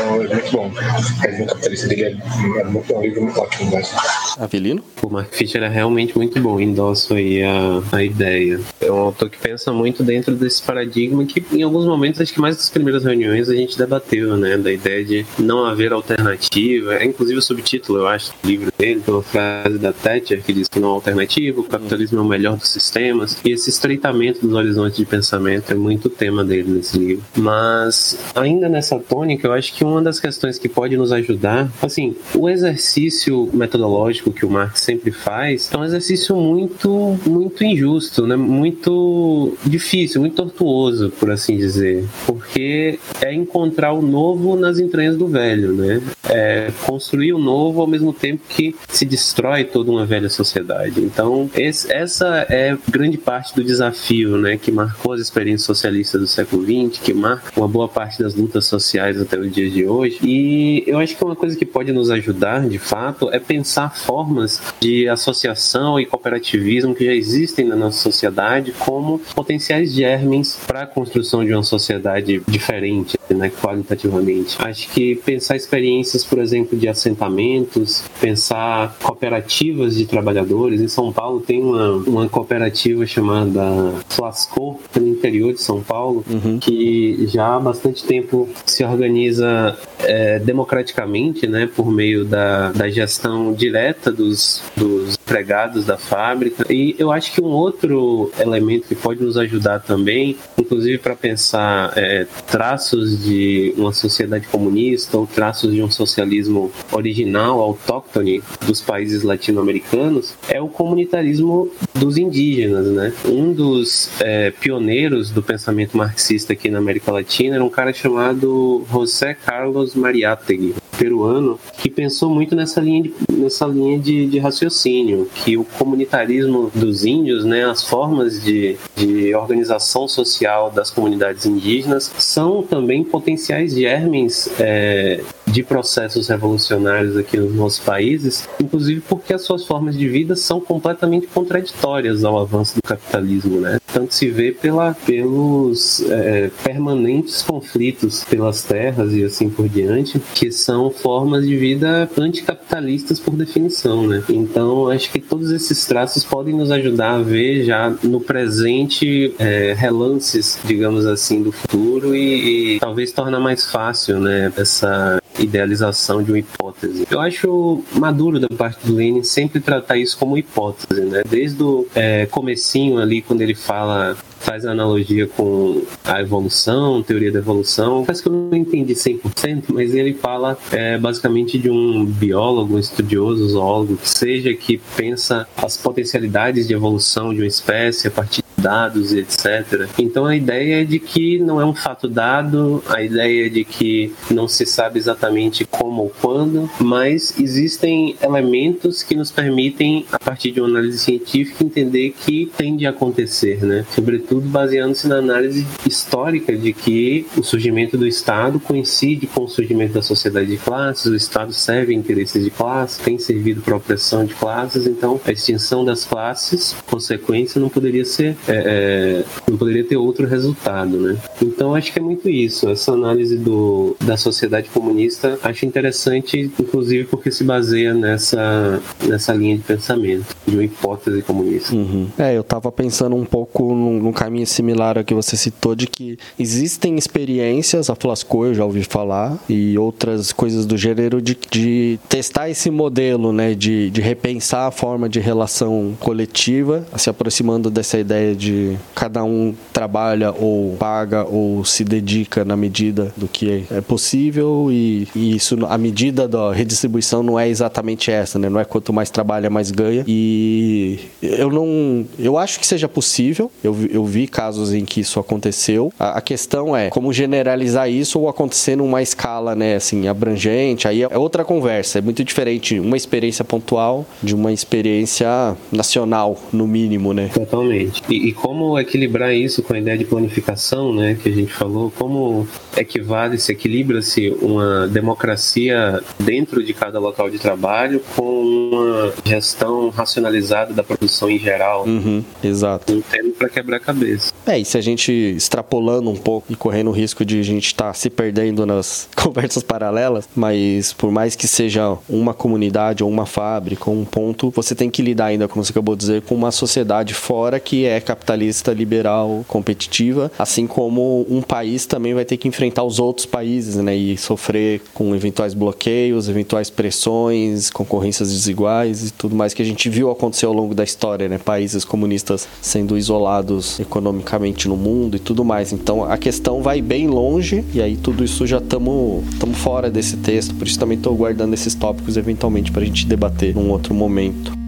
É, muito bom. O realismo capitalista dele é, muito, é um livro muito ótimo. Mas... Avelino? O Mark Fisher é realmente muito bom, endosso aí a, a ideia. É um autor que pensa muito dentro desse paradigma que em alguns momentos, acho que mais das primeiras reuniões a gente debateu, né? Da ideia de não haver alternativa. É inclusive o subtítulo, eu acho, do livro dele, uma frase da Thatcher que diz que não há alternativa, o capitalismo é o melhor dos sistemas. E esse estreitamento dos horizontes de pensamento é muito tema dele nesse livro. Mas ainda nessa tônica, eu acho que uma das questões que pode nos ajudar, assim, o exercício metodológico que o Marx sempre faz é um exercício muito, muito injusto, né? Muito difícil, muito tortuoso, por assim dizer, porque é encontrar o novo nas entranhas do velho, né? É construir o novo ao mesmo tempo que se destrói toda uma velha sociedade. Então, esse, essa é grande parte do desafio, né? Que marcou as experiências socialistas do século XX, que marca uma boa parte das lutas sociais até os dias de hoje. E eu acho que uma coisa que pode nos ajudar, de fato, é pensar formas de associação e cooperativismo que já existem na nossa sociedade como potenciais germes para a construção de uma sociedade diferente, né, qualitativamente. Acho que pensar experiências, por exemplo, de assentamentos, pensar cooperativas de trabalhadores. Em São Paulo tem uma, uma cooperativa chamada Flasco, no interior de São Paulo, uhum. que já há bastante tempo se organiza é, democraticamente, né, por meio da, da gestão direta dos, dos empregados da fábrica. E eu acho que um outro elemento que pode nos ajudar também, inclusive para pensar é, traços de uma sociedade comunista ou traços de um socialismo original, autóctone dos países latino-americanos, é o comunitarismo dos indígenas, né? Um dos é, pioneiros do pensamento marxista aqui na América Latina era um cara chamado José Carlos Mariátegui, peruano, que pensou muito nessa linha de, nessa linha de, de raciocínio, que o comunitarismo dos índios, né, as formas de, de organização social das comunidades indígenas são também potenciais germes é, de processos revolucionários aqui nos nossos países, inclusive porque as suas formas de vida são completamente contraditórias ao avanço do capitalismo, né? Tanto se vê pela, pelos é, permanentes conflitos pelas terras e assim por diante, que são formas de vida anticapitalistas por definição, né? Então, acho que todos esses traços podem nos ajudar a ver já no presente é, relances, digamos assim, do futuro e, e talvez tornar mais fácil, né, essa idealização de uma hipótese. Eu acho maduro da parte do Lenin sempre tratar isso como hipótese, né? Desde o é, comecinho ali, quando ele fala faz a analogia com a evolução, teoria da evolução. Parece que eu não entendi 100%, mas ele fala é, basicamente de um biólogo, um estudioso, zoólogo, que seja, que pensa as potencialidades de evolução de uma espécie a partir dados etc. Então a ideia é de que não é um fato dado, a ideia é de que não se sabe exatamente como ou quando, mas existem elementos que nos permitem, a partir de uma análise científica, entender que tem de acontecer, né? Sobretudo baseando-se na análise histórica de que o surgimento do Estado coincide com o surgimento da sociedade de classes, o Estado serve interesses de classes, tem servido para a opressão de classes, então a extinção das classes, consequência, não poderia ser é, é, não poderia ter outro resultado, né? Então acho que é muito isso. Essa análise do, da sociedade comunista acho interessante, inclusive porque se baseia nessa, nessa linha de pensamento, de uma hipótese comunista. Uhum. É, eu estava pensando um pouco num, num, caminho similar ao que você citou, de que existem experiências, a Flasco eu já ouvi falar, e outras coisas do gênero de, de testar esse modelo, né, de, de repensar a forma de relação coletiva, se aproximando dessa ideia de cada um trabalha ou paga ou se dedica na medida do que é possível e, e isso, a medida da redistribuição não é exatamente essa, né, não é quanto mais trabalha, mais ganha, e eu não, eu acho que seja possível, eu, eu vi casos em que isso aconteceu, a, a questão é como generalizar isso ou acontecer numa escala, né, assim, abrangente, aí é outra conversa, é muito diferente uma experiência pontual de uma experiência nacional, no mínimo, né? Totalmente. E, e como equilibrar isso com a ideia de planificação, né, que a gente falou, como equivale-se, equilibra-se uma democracia dentro de cada local de trabalho com uma gestão racionalizada da produção em geral. Uhum, exato. Um termo para quebrar a cabeça. É, e se a gente extrapolando um pouco e correndo o risco de a gente estar tá se perdendo nas conversas paralelas, mas por mais que seja uma comunidade ou uma fábrica ou um ponto, você tem que lidar ainda, como você acabou de dizer, com uma sociedade fora que é capitalista, liberal, competitiva, assim como um país também vai ter que enfrentar os outros países, né, e sofrer com eventuais bloqueios, eventuais pressões, concorrências desiguais e tudo mais que a gente viu acontecer ao longo da história, né, países comunistas sendo isolados economicamente no mundo e tudo mais. Então a questão vai bem longe e aí tudo isso já estamos fora desse texto, por isso também estou guardando esses tópicos eventualmente para a gente debater num outro momento.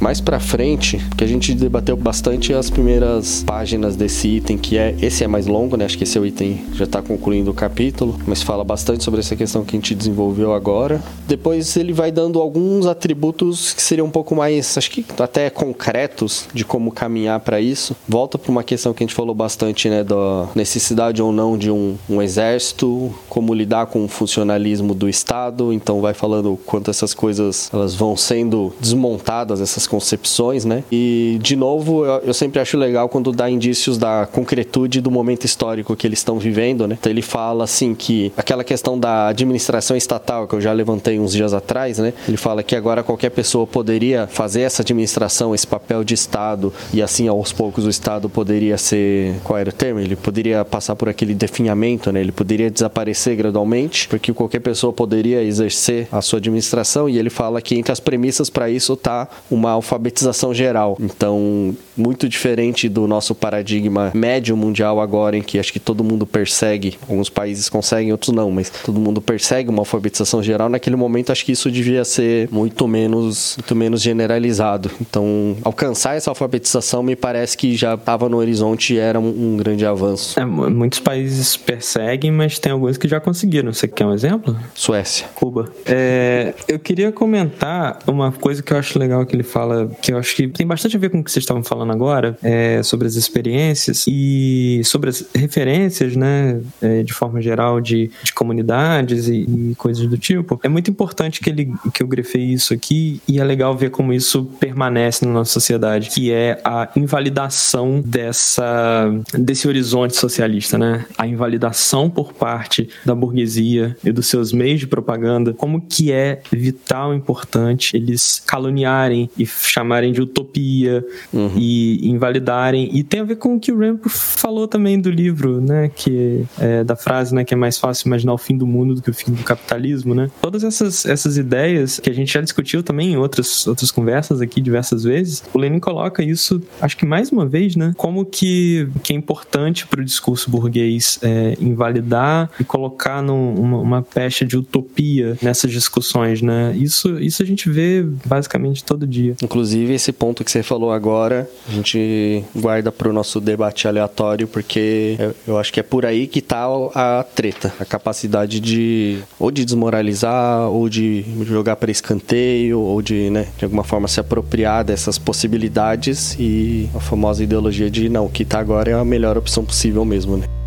Mais para frente, que a gente debateu bastante as primeiras páginas desse item, que é esse é mais longo, né? Acho que esse é o item já está concluindo o capítulo, mas fala bastante sobre essa questão que a gente desenvolveu agora. Depois ele vai dando alguns atributos que seriam um pouco mais, acho que até concretos de como caminhar para isso. Volta para uma questão que a gente falou bastante, né, da necessidade ou não de um, um exército, como lidar com o funcionalismo do Estado. Então vai falando quanto essas coisas elas vão sendo desmontadas, essas concepções, né? E, de novo, eu, eu, sempre acho legal quando dá indícios da concretude do momento histórico que eles estão vivendo, né? Então ele fala, assim, que aquela questão da administração estatal, que eu já levantei uns dias atrás, né? Ele fala que agora qualquer pessoa poderia fazer essa administração, esse papel de Estado, e assim, aos poucos, o Estado poderia ser... Qual era o termo? Ele poderia passar por aquele definhamento, né? Ele poderia desaparecer gradualmente, porque qualquer pessoa poderia exercer a sua administração, e ele fala que entre as premissas para isso tá uma alfabetização geral. Então, muito diferente do nosso paradigma médio mundial agora, em que acho que todo mundo persegue, alguns países conseguem, outros não, mas todo mundo persegue uma alfabetização geral. Naquele momento, acho que isso devia ser muito menos, muito menos generalizado. Então, alcançar essa alfabetização me parece que já estava no horizonte e era um, um grande avanço. É, muitos países perseguem, mas tem alguns que já conseguiram. Você quer um exemplo? Suécia. Cuba. É, eu queria comentar uma coisa que eu acho legal que ele fala fala que eu acho que tem bastante a ver com o que vocês estavam falando agora, é, sobre as experiências e sobre as referências, né, é, de forma geral, de, de comunidades e, e, coisas do tipo. É muito importante que, ele, que eu grefei isso aqui e é legal ver como isso permanece na nossa sociedade, que é a invalidação dessa, desse horizonte socialista, né? A invalidação por parte da burguesia e dos seus meios de propaganda, como que é vital, importante eles caluniarem e chamarem de utopia uhum. e invalidarem. E tem a ver com o que o Rampo falou também do livro, né? Que é, da frase, né? Que é mais fácil imaginar o fim do mundo do que o fim do capitalismo, né? Todas essas, essas ideias que a gente já discutiu também em outras, outras conversas aqui diversas vezes, o Lenin coloca isso, acho que mais uma vez, né? Como que, que é importante para o discurso burguês é, invalidar e colocar numa uma pecha de utopia nessas discussões, né? Isso, isso a gente vê basicamente todo dia. Inclusive, esse ponto que você falou agora, a gente guarda para o nosso debate aleatório, porque eu acho que é por aí que está a treta. A capacidade de ou de desmoralizar, ou de jogar para escanteio, ou de, né, de alguma forma se apropriar dessas possibilidades e a famosa ideologia de não, o que está agora é a melhor opção possível mesmo, né?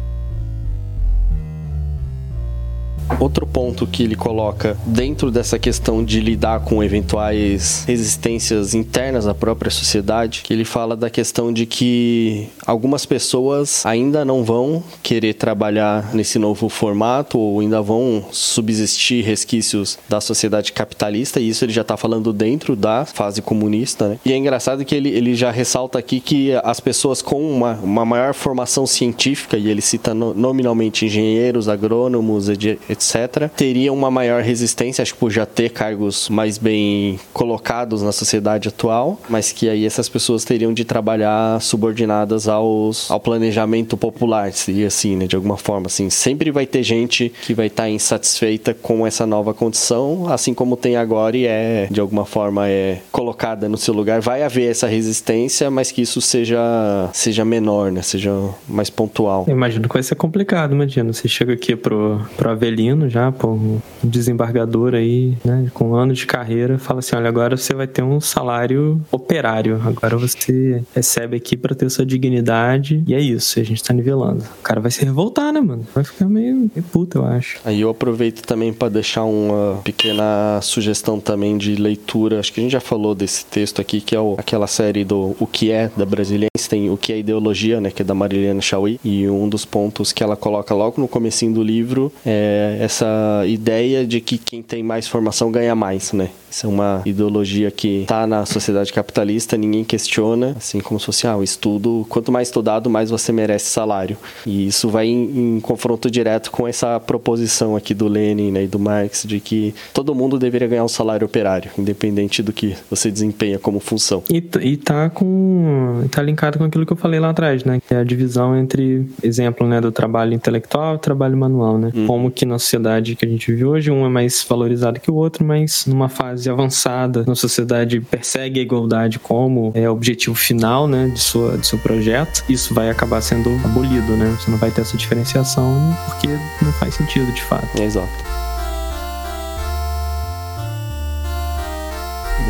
Outro ponto que ele coloca dentro dessa questão de lidar com eventuais resistências internas à própria sociedade, que ele fala da questão de que algumas pessoas ainda não vão querer trabalhar nesse novo formato ou ainda vão subsistir resquícios da sociedade capitalista, e isso ele já está falando dentro da fase comunista, né? E é engraçado que ele, ele já ressalta aqui que as pessoas com uma, uma maior formação científica, e ele cita no, nominalmente engenheiros, agrônomos, etc., teriam uma maior resistência, acho que por já ter cargos mais bem colocados na sociedade atual, mas que aí essas pessoas teriam de trabalhar subordinadas aos, ao planejamento popular, seria assim, né, de alguma forma, assim, sempre vai ter gente que vai estar tá insatisfeita com essa nova condição, assim como tem agora e é, de alguma forma, é colocada no seu lugar, vai haver essa resistência, mas que isso seja, seja menor, né, seja mais pontual. Eu imagino que vai ser complicado, imagina, você chega aqui pro, pro Avelino já, pô, um desembargador aí, né, com anos de carreira, fala assim, olha, agora você vai ter um salário operário, agora você recebe aqui para ter sua dignidade e é isso, a gente tá nivelando. O cara vai se revoltar, né, mano? Vai ficar meio, meio puto, eu acho. Aí eu aproveito também para deixar uma pequena sugestão também de leitura, acho que a gente já falou desse texto aqui, que é o, aquela série do O que é, da Brasiliense, tem O que é Ideologia, né, que é da Marilena Chauí, e um dos pontos que ela coloca logo no comecinho do livro é essa ideia de que quem tem mais formação ganha mais, né? Isso é uma ideologia que está na sociedade capitalista, ninguém questiona, assim como social. Ah, estudo, quanto mais estudado, mais você merece salário. E isso vai em, em confronto direto com essa proposição aqui do Lenin né, e do Marx de que todo mundo deveria ganhar um salário operário, independente do que você desempenha como função. E, e tá com. tá linkado com aquilo que eu falei lá atrás, né? Que é a divisão entre, exemplo, né, do trabalho intelectual e trabalho manual, né? Hum. Como que na sociedade que a gente vive hoje, um é mais valorizado que o outro, mas numa fase avançada na sociedade persegue a igualdade como é, objetivo final né, de, sua, de seu projeto, isso vai acabar sendo abolido, né? Você não vai ter essa diferenciação porque não faz sentido de fato. Exato.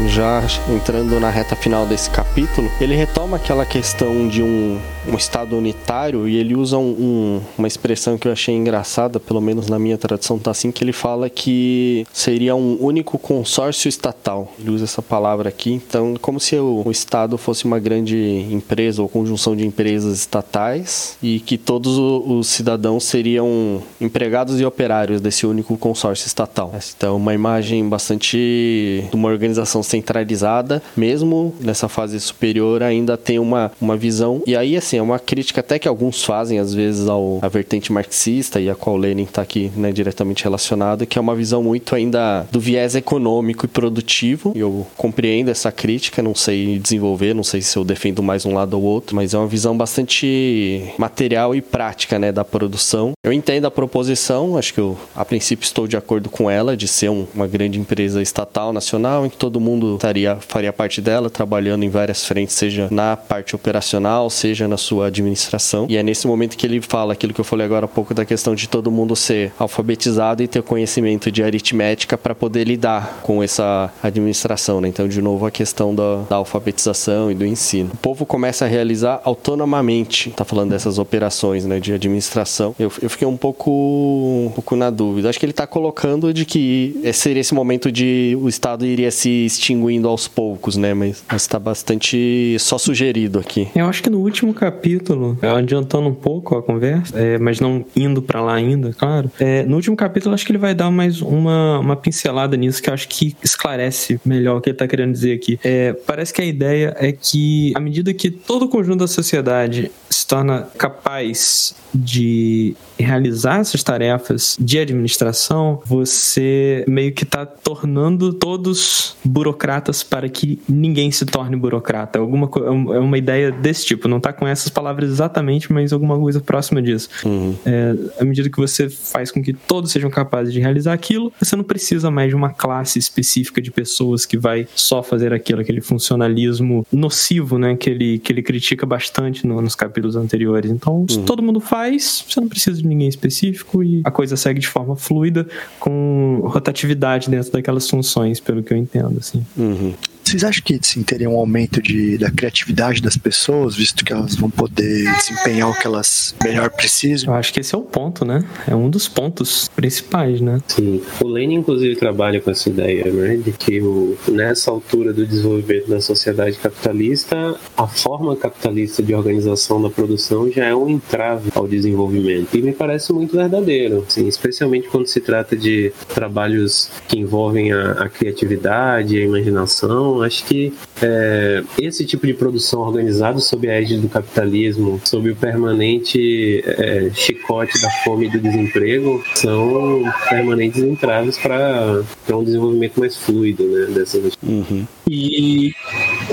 Já entrando na reta final desse capítulo, ele retoma aquela questão de um, um Estado unitário e ele usa um, um, uma expressão que eu achei engraçada, pelo menos na minha tradução tá assim, que ele fala que seria um único consórcio estatal. Ele usa essa palavra aqui, então como se o, o Estado fosse uma grande empresa ou conjunção de empresas estatais e que todos os cidadãos seriam empregados e operários desse único consórcio estatal. Então, uma imagem bastante de uma organização centralizada, mesmo nessa fase superior ainda tem uma, uma visão. E aí, assim, é uma crítica até que alguns fazem, às vezes, ao, à vertente marxista e a qual Lenin está aqui né, diretamente relacionado, que é uma visão muito ainda do viés econômico e produtivo. Eu compreendo essa crítica, não sei desenvolver, não sei se eu defendo mais um lado ou outro, mas é uma visão bastante material e prática né, da produção. Eu entendo a proposição, acho que eu, a princípio, estou de acordo com ela, de ser um, uma grande empresa estatal, nacional, em que todo mundo mundo estaria, faria parte dela, trabalhando em várias frentes, seja na parte operacional, seja na sua administração. E é nesse momento que ele fala aquilo que eu falei agora há pouco da questão de todo mundo ser alfabetizado e ter conhecimento de aritmética para poder lidar com essa administração. Né? Então, de novo, a questão da, da, alfabetização e do ensino. O povo começa a realizar autonomamente, tá falando dessas operações né, de administração. Eu, eu fiquei um pouco, um pouco na dúvida. Acho que ele está colocando de que seria esse momento de o Estado iria se extinguindo aos poucos, né? Mas está bastante só sugerido aqui. Eu acho que no último capítulo, adiantando um pouco a conversa, é, mas não indo para lá ainda, claro. É, no último capítulo, acho que ele vai dar mais uma, uma pincelada nisso que eu acho que esclarece melhor o que ele está querendo dizer aqui. É, parece que a ideia é que, à medida que todo o conjunto da sociedade se torna capaz de realizar essas tarefas de administração, você meio que está tornando todos burocratas para que ninguém se torne burocrata. Alguma é, uma ideia desse tipo. Não está com essas palavras exatamente, mas alguma coisa próxima disso. Uhum. É, à medida que você faz com que todos sejam capazes de realizar aquilo, você não precisa mais de uma classe específica de pessoas que vai só fazer aquilo, aquele funcionalismo nocivo, né? Que ele, que ele critica bastante no, nos capítulos anteriores. Então, se uhum. todo mundo faz, você não precisa de ninguém específico e a coisa segue de forma fluida, com rotatividade dentro daquelas funções, pelo que eu entendo, assim. Uhum. Vocês acham que sim, teria um aumento de, da criatividade das pessoas, visto que elas vão poder desempenhar o que elas melhor precisam? Eu acho que esse é o ponto, né? É um dos pontos principais, né? Sim. O Lenin, inclusive, trabalha com essa ideia, né? De que o, nessa altura do desenvolvimento da sociedade capitalista, a forma capitalista de organização da produção já é um entrave ao desenvolvimento. E me parece muito verdadeiro, assim, especialmente quando se trata de trabalhos que envolvem a, a criatividade, a imaginação. Acho que é, esse tipo de produção organizada sob a égide do capitalismo, sob o permanente é, chicote da fome e do desemprego, são permanentes entraves para um desenvolvimento mais fluido né, dessas. Uhum. E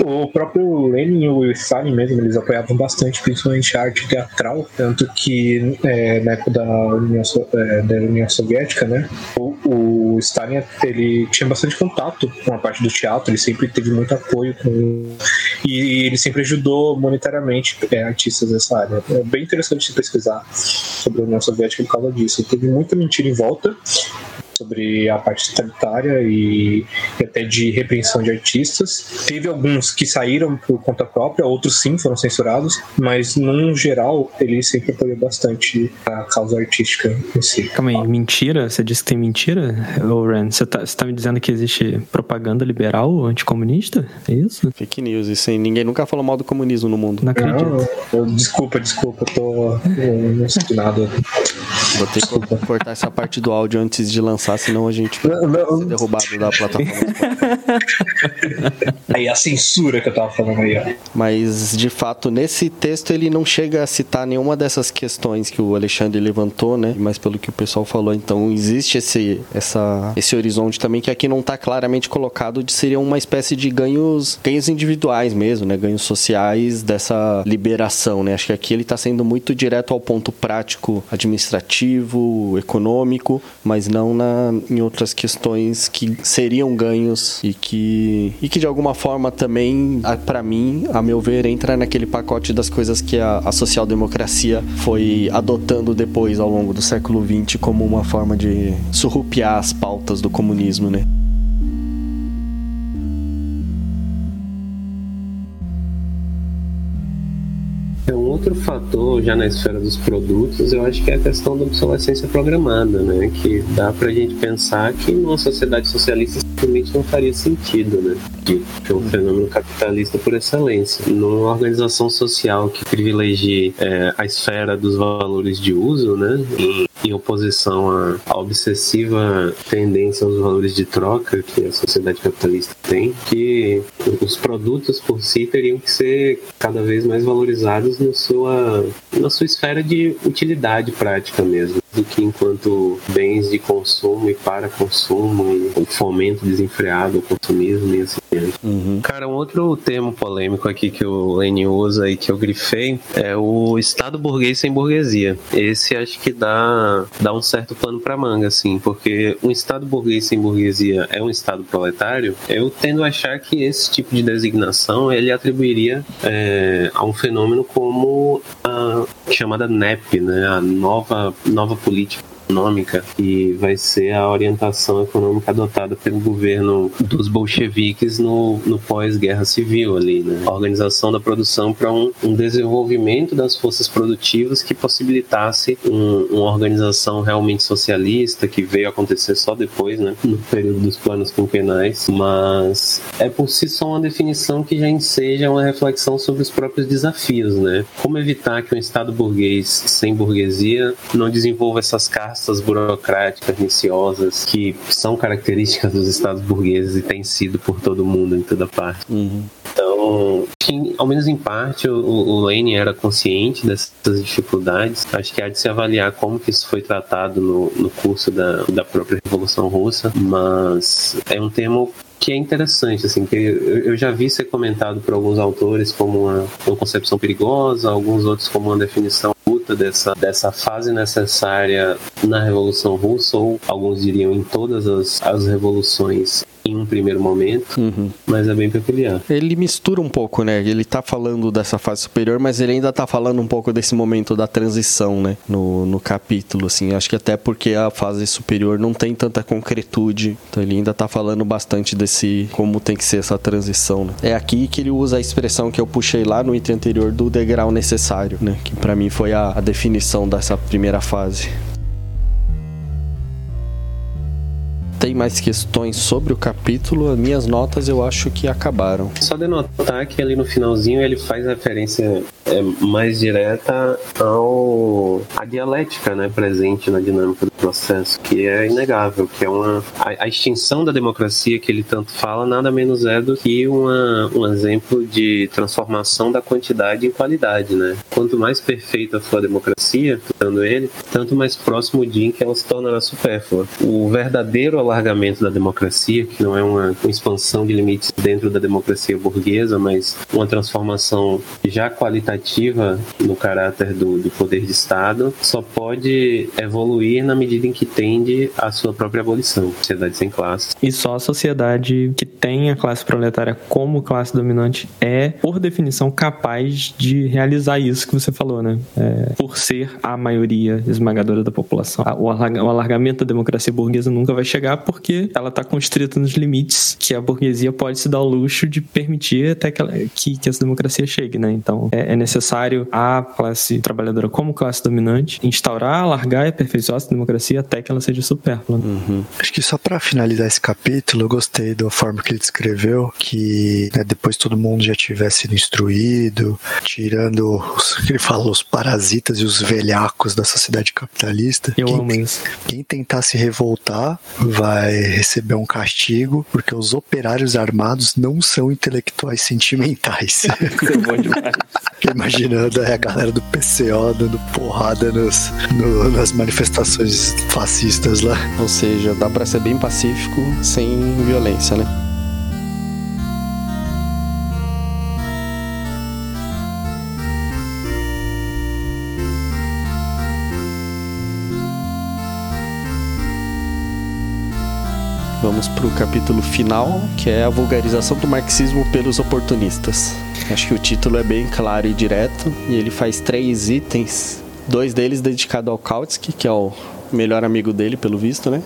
o próprio Lenin e o Stalin mesmo, eles apoiavam bastante, principalmente a arte teatral, tanto que é, na época da União, é, da União Soviética, né, o, o, Stalin ele tinha bastante contato com a parte do teatro, ele sempre teve muito apoio com, e ele sempre ajudou monetariamente é, artistas dessa área. É bem interessante se pesquisar sobre a União Soviética por causa disso. Teve muita mentira em volta, sobre a parte totalitária e, e, até de repreensão de artistas. Teve alguns que saíram por conta própria, outros sim foram censurados, mas no geral ele sempre apoiou bastante a causa artística em si. Calma aí, mentira? Você disse que tem mentira, ô Ren? Você tá, você tá me dizendo que existe propaganda liberal anticomunista? É isso? Fake news, isso aí. Ninguém nunca falou mal do comunismo no mundo. Não acredito. Não, eu, desculpa, desculpa, tô. Eu não sei nada. Vou ter que cortar essa parte do áudio antes de lançar, senão a gente vai ser derrubado da plataforma. aí a censura que eu tava falando aí, ó. Mas, de fato, nesse texto ele não chega a citar nenhuma dessas questões que o Alexandre levantou, né? Mas pelo que o pessoal falou, então existe esse, essa, esse horizonte também que aqui não está claramente colocado de seria uma espécie de ganhos, ganhos individuais mesmo, né? Ganhos sociais dessa liberação, né? Acho que aqui ele está sendo muito direto ao ponto prático administrativo econômico, mas não na, em outras questões que seriam ganhos e que, e que de alguma forma também, para mim, a meu ver, entra naquele pacote das coisas que a, a social-democracia foi adotando depois ao longo do século XX como uma forma de surrupiar as pautas do comunismo, né? Outro fator já na esfera dos produtos, eu acho que é a questão da obsolescência programada, né? Que dá pra gente pensar que numa sociedade socialista simplesmente não faria sentido, né? Que é um fenômeno capitalista por excelência. Numa organização social que privilegie é, a esfera dos valores de uso, né? Em, em oposição à, à, obsessiva tendência aos valores de troca que a sociedade capitalista tem, que os produtos por si teriam que ser cada vez mais valorizados no sua, na sua esfera de utilidade prática mesmo, do que enquanto bens de consumo e para consumo e o fomento desenfreado ao consumismo e assim diante. Uhum. Cara, um outro termo polêmico aqui que o Lenin usa e que eu grifei é o Estado burguês sem burguesia. Esse acho que dá, dá um certo pano para manga, assim, porque um Estado burguês sem burguesia é um Estado proletário. Eu tendo a achar que esse tipo de designação ele atribuiria é, a um fenômeno como a chamada NEP, né, a nova, nova política econômica e vai ser a orientação econômica adotada pelo governo dos bolcheviques no, no pós-guerra civil ali, né? A organização da produção para um, um, desenvolvimento das forças produtivas que possibilitasse um, uma organização realmente socialista que veio acontecer só depois, né? No período dos planos quinquenais, mas é por si só uma definição que já enseja uma reflexão sobre os próprios desafios, né? Como evitar que um Estado burguês sem burguesia não desenvolva essas castas castas burocráticas viciosas que são características dos estados burgueses e têm sido por todo mundo, em toda parte. Uhum. Então, que, ao menos em parte, o, o Lane era consciente dessas dificuldades. Acho que há de se avaliar como que isso foi tratado no, no curso da, da própria Revolução Russa, mas é um termo que é interessante, assim, que eu, já vi ser comentado por alguns autores como uma, uma concepção perigosa, alguns outros como uma definição dessa, dessa fase necessária na Revolução Russa, ou alguns diriam em todas as, as revoluções em um primeiro momento, Uhum. mas é bem peculiar. Ele mistura um pouco, né? Ele tá falando dessa fase superior, mas ele ainda tá falando um pouco desse momento da transição, né? No, no capítulo, assim. Acho que até porque a fase superior não tem tanta concretude. Então ele ainda tá falando bastante desse como tem que ser essa transição, né? É aqui que ele usa a expressão que eu puxei lá no item anterior do degrau necessário, né? Que pra mim foi a, a definição dessa primeira fase. Tem mais questões sobre o capítulo? As minhas notas eu acho que acabaram. Só de notar que ali no finalzinho ele faz referência é, mais direta ao à dialética, né, presente na dinâmica do processo, que é inegável, que é uma a, a extinção da democracia que ele tanto fala nada menos é do que uma, um exemplo de transformação da quantidade em qualidade, né? Quanto mais perfeita for a democracia, citando ele, tanto mais próximo o dia em que ela se tornará supérflua. O verdadeiro alargamento da democracia, que não é uma, uma expansão de limites dentro da democracia burguesa, mas uma transformação já qualitativa no caráter do, do poder de Estado, só pode evoluir na medida em que tende à sua própria abolição. Sociedade sem classes. E só a sociedade que tem a classe proletária como classe dominante é, por definição, capaz de realizar isso que você falou, né? É, por ser a maioria esmagadora da população. O alargamento da democracia burguesa nunca vai chegar porque ela está constrita nos limites que a burguesia pode se dar ao luxo de permitir até que, ela- que, que essa democracia chegue, né? Então é, é necessário a classe trabalhadora como classe dominante instaurar, alargar e aperfeiçoar essa democracia até que ela seja supérflua. né? Acho que só pra finalizar esse capítulo, eu gostei da forma que ele descreveu, que né, depois todo mundo já tivesse sido instruído, tirando, os, ele fala, os parasitas e os velhacos da sociedade capitalista. Eu quem, amo isso. quem tentar se revoltar vai receber um castigo, porque os operários armados não são intelectuais sentimentais. Isso é bom demais. Fiquei Imaginando a galera do PCO dando porrada nos, no- nas manifestações fascistas lá. Ou seja, dá pra ser bem pacífico sem violência, né? Vamos pro capítulo final, que é a vulgarização do marxismo pelos oportunistas. Acho que o título é bem claro e direto, e ele faz três itens, dois deles dedicados ao Kautsky, que é o melhor amigo dele, pelo visto, né?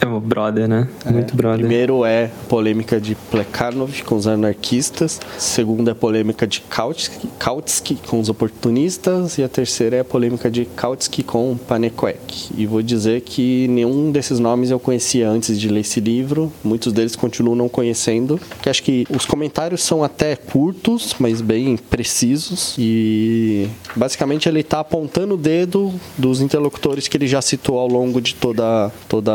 É o brother, né? Muito brother. Primeiro é polêmica de Plekhanov com os anarquistas. Segundo é polêmica de Kautsky, Kautsky com os oportunistas. E a terceira é a polêmica de Kautsky com Panekwek. E vou dizer que nenhum desses nomes eu conhecia antes de ler esse livro. Muitos deles continuam não conhecendo. Que acho que os comentários são até curtos, mas bem precisos. E basicamente ele está apontando o dedo dos interlocutores que ele já citou ao longo de toda, toda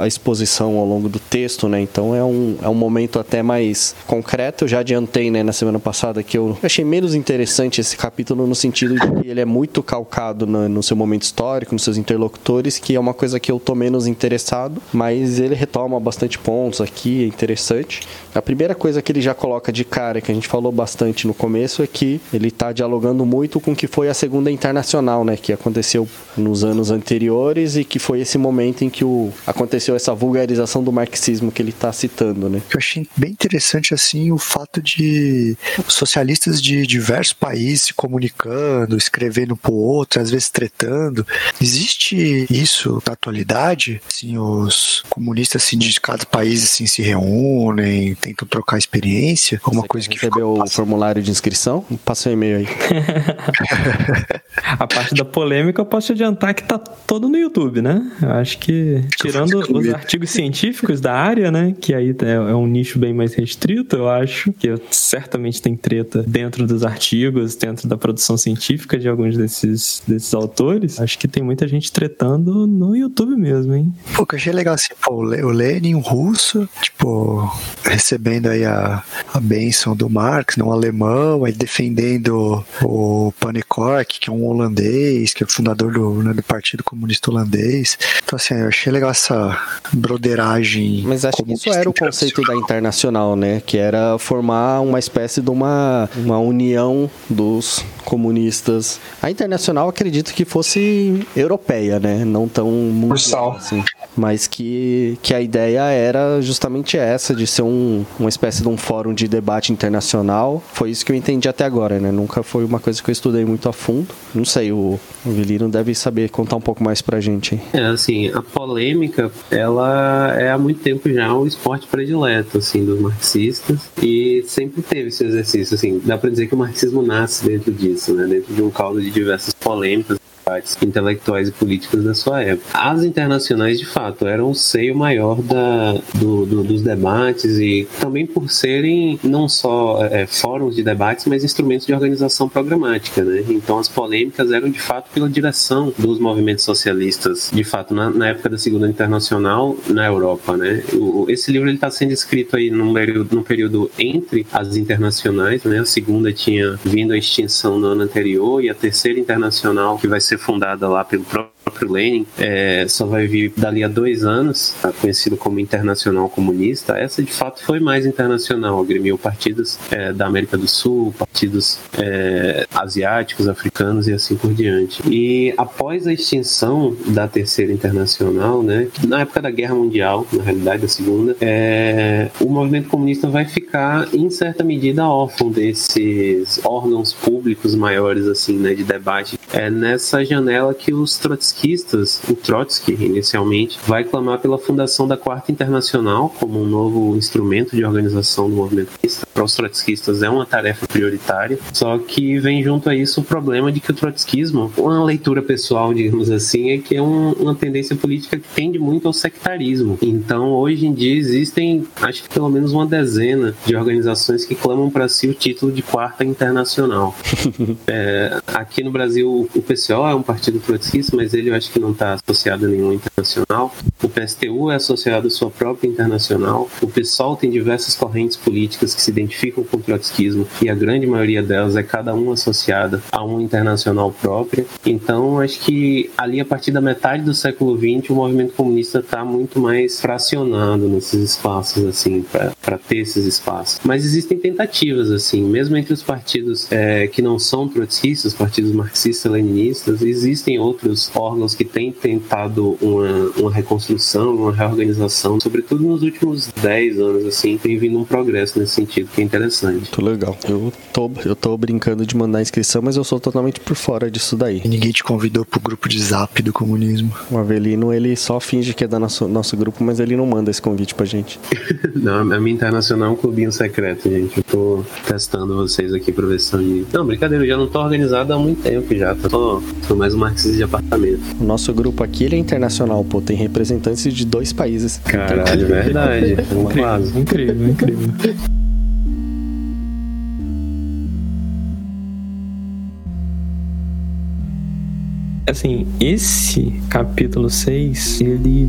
a exposição ao longo do texto, né? Então é um, é um momento até mais concreto. Eu já adiantei, né, na semana passada que eu achei menos interessante esse capítulo no sentido de que ele é muito calcado no, no seu momento histórico, nos seus interlocutores, que é uma coisa que eu tô menos interessado, mas ele retoma bastante pontos aqui, é interessante. A primeira coisa que ele já coloca de cara, que a gente falou bastante no começo, é que ele tá dialogando muito com o que foi a Segunda Internacional, né, que aconteceu nos anos anteriores e que foi esse momento em que o, aconteceu essa vulgarização do marxismo que ele está citando, né? Eu achei bem interessante assim o fato de socialistas de diversos países se comunicando, escrevendo pro outro, às vezes tretando. Existe isso na atualidade? Assim, os comunistas assim, de cada país assim, se reúnem, tentam trocar experiência, alguma Você coisa que recebeu ficou o formulário de inscrição? Passa o e-mail aí. A parte da polêmica eu posso te adiantar que tá todo no YouTube, né? Eu acho que, tirando os artigos científicos da área, né? Que aí é é um nicho bem mais restrito, eu acho. Que certamente tem treta dentro dos artigos, dentro da produção científica de alguns desses, desses autores. Acho que tem muita gente tretando no YouTube mesmo, hein? Pô, que eu achei legal assim, pô, o Le- o Lenin, um russo, tipo, recebendo aí a, a bênção do Marx, não um alemão, aí defendendo o Panekork, que é um holandês, que é o fundador do, né, do Partido Comunista Holandês. Holandês. Então, assim, eu achei legal essa broderagem. Mas acho que isso era o conceito da internacional, né? Que era formar uma espécie de uma, uma união dos comunistas. A internacional acredito que fosse europeia, né? Não tão mundial assim. Mas que, que a ideia era justamente essa, de ser um, uma espécie de um fórum de debate internacional. Foi isso que eu entendi até agora, né? Nunca foi uma coisa que eu estudei muito a fundo. Não sei, o, o Vilino deve saber contar um pouco mais pra gente. Hein? É, assim, a polêmica, ela é há muito tempo já um esporte predileto, assim, dos marxistas. E sempre teve esse exercício, assim. Dá pra dizer que o marxismo nasce dentro disso, né? Dentro de um caldo de diversas polêmicas intelectuais e políticas da sua época. As internacionais, de fato, eram o seio maior da, do, do, dos debates e também por serem não só é, fóruns de debates, mas instrumentos de organização programática. Né? Então, as polêmicas eram, de fato, pela direção dos movimentos socialistas, de fato, na, na época da Segunda Internacional, na Europa. Né? O, esse livro está sendo escrito aí num período, num período entre as internacionais. Né? A segunda tinha vindo à extinção no ano anterior e a terceira internacional, que vai ser fundada lá pelo próprio próprio Lenin, é, só vai vir dali a dois anos, tá conhecido como Internacional Comunista. Essa de fato foi mais internacional, agremiu partidos é, da América do Sul, partidos é, asiáticos, africanos e assim por diante. E após a extinção da Terceira Internacional, né, na época da Guerra Mundial, na realidade a Segunda, é, o movimento comunista vai ficar em certa medida órfão desses órgãos públicos maiores assim, né, de debate. É nessa janela que os trotskistas trotskistas, o Trotsky, inicialmente, vai clamar pela fundação da Quarta Internacional como um novo instrumento de organização do movimento para os trotskistas é uma tarefa prioritária, só que vem junto a isso o problema de que o trotskismo, uma leitura pessoal, digamos assim, é que é um, uma tendência política que tende muito ao sectarismo. Então, hoje em dia existem, acho que pelo menos uma dezena de organizações que clamam para si o título de Quarta Internacional. é, aqui no Brasil, o PCO é um partido trotskista, mas ele eu acho que não está associado a nenhum internacional. O PSTU é associado à sua própria internacional. O PSOL tem diversas correntes políticas que se identificam com o trotskismo e a grande maioria delas é cada uma associada a uma internacional própria. Então, acho que ali, a partir da metade do século XX, o movimento comunista está muito mais fracionado nesses espaços, assim, para ter esses espaços. Mas existem tentativas, assim, mesmo entre os partidos é, que não são trotskistas, partidos marxistas-leninistas, existem outros órgãos que têm tentado uma, uma reconstrução, uma reorganização, sobretudo nos últimos 10 anos, assim, tem vindo um progresso nesse sentido, que é interessante. Muito legal. Eu tô, eu tô brincando de mandar inscrição, mas eu sou totalmente por fora disso daí. E ninguém te convidou pro grupo de zap do comunismo. O Avelino, ele só finge que é da nosso, nosso grupo, mas ele não manda esse convite pra gente. não, a minha internacional é um clubinho secreto, gente. Tô testando vocês aqui pra ver se são de... Não, brincadeira, eu já não tô organizado há muito tempo já. Tô, tô mais um marxista de apartamento. O nosso grupo aqui, ele é internacional, pô. Tem representantes de dois países. Caralho, verdade. incrível, incrível, incrível. Assim, esse capítulo 6, ele,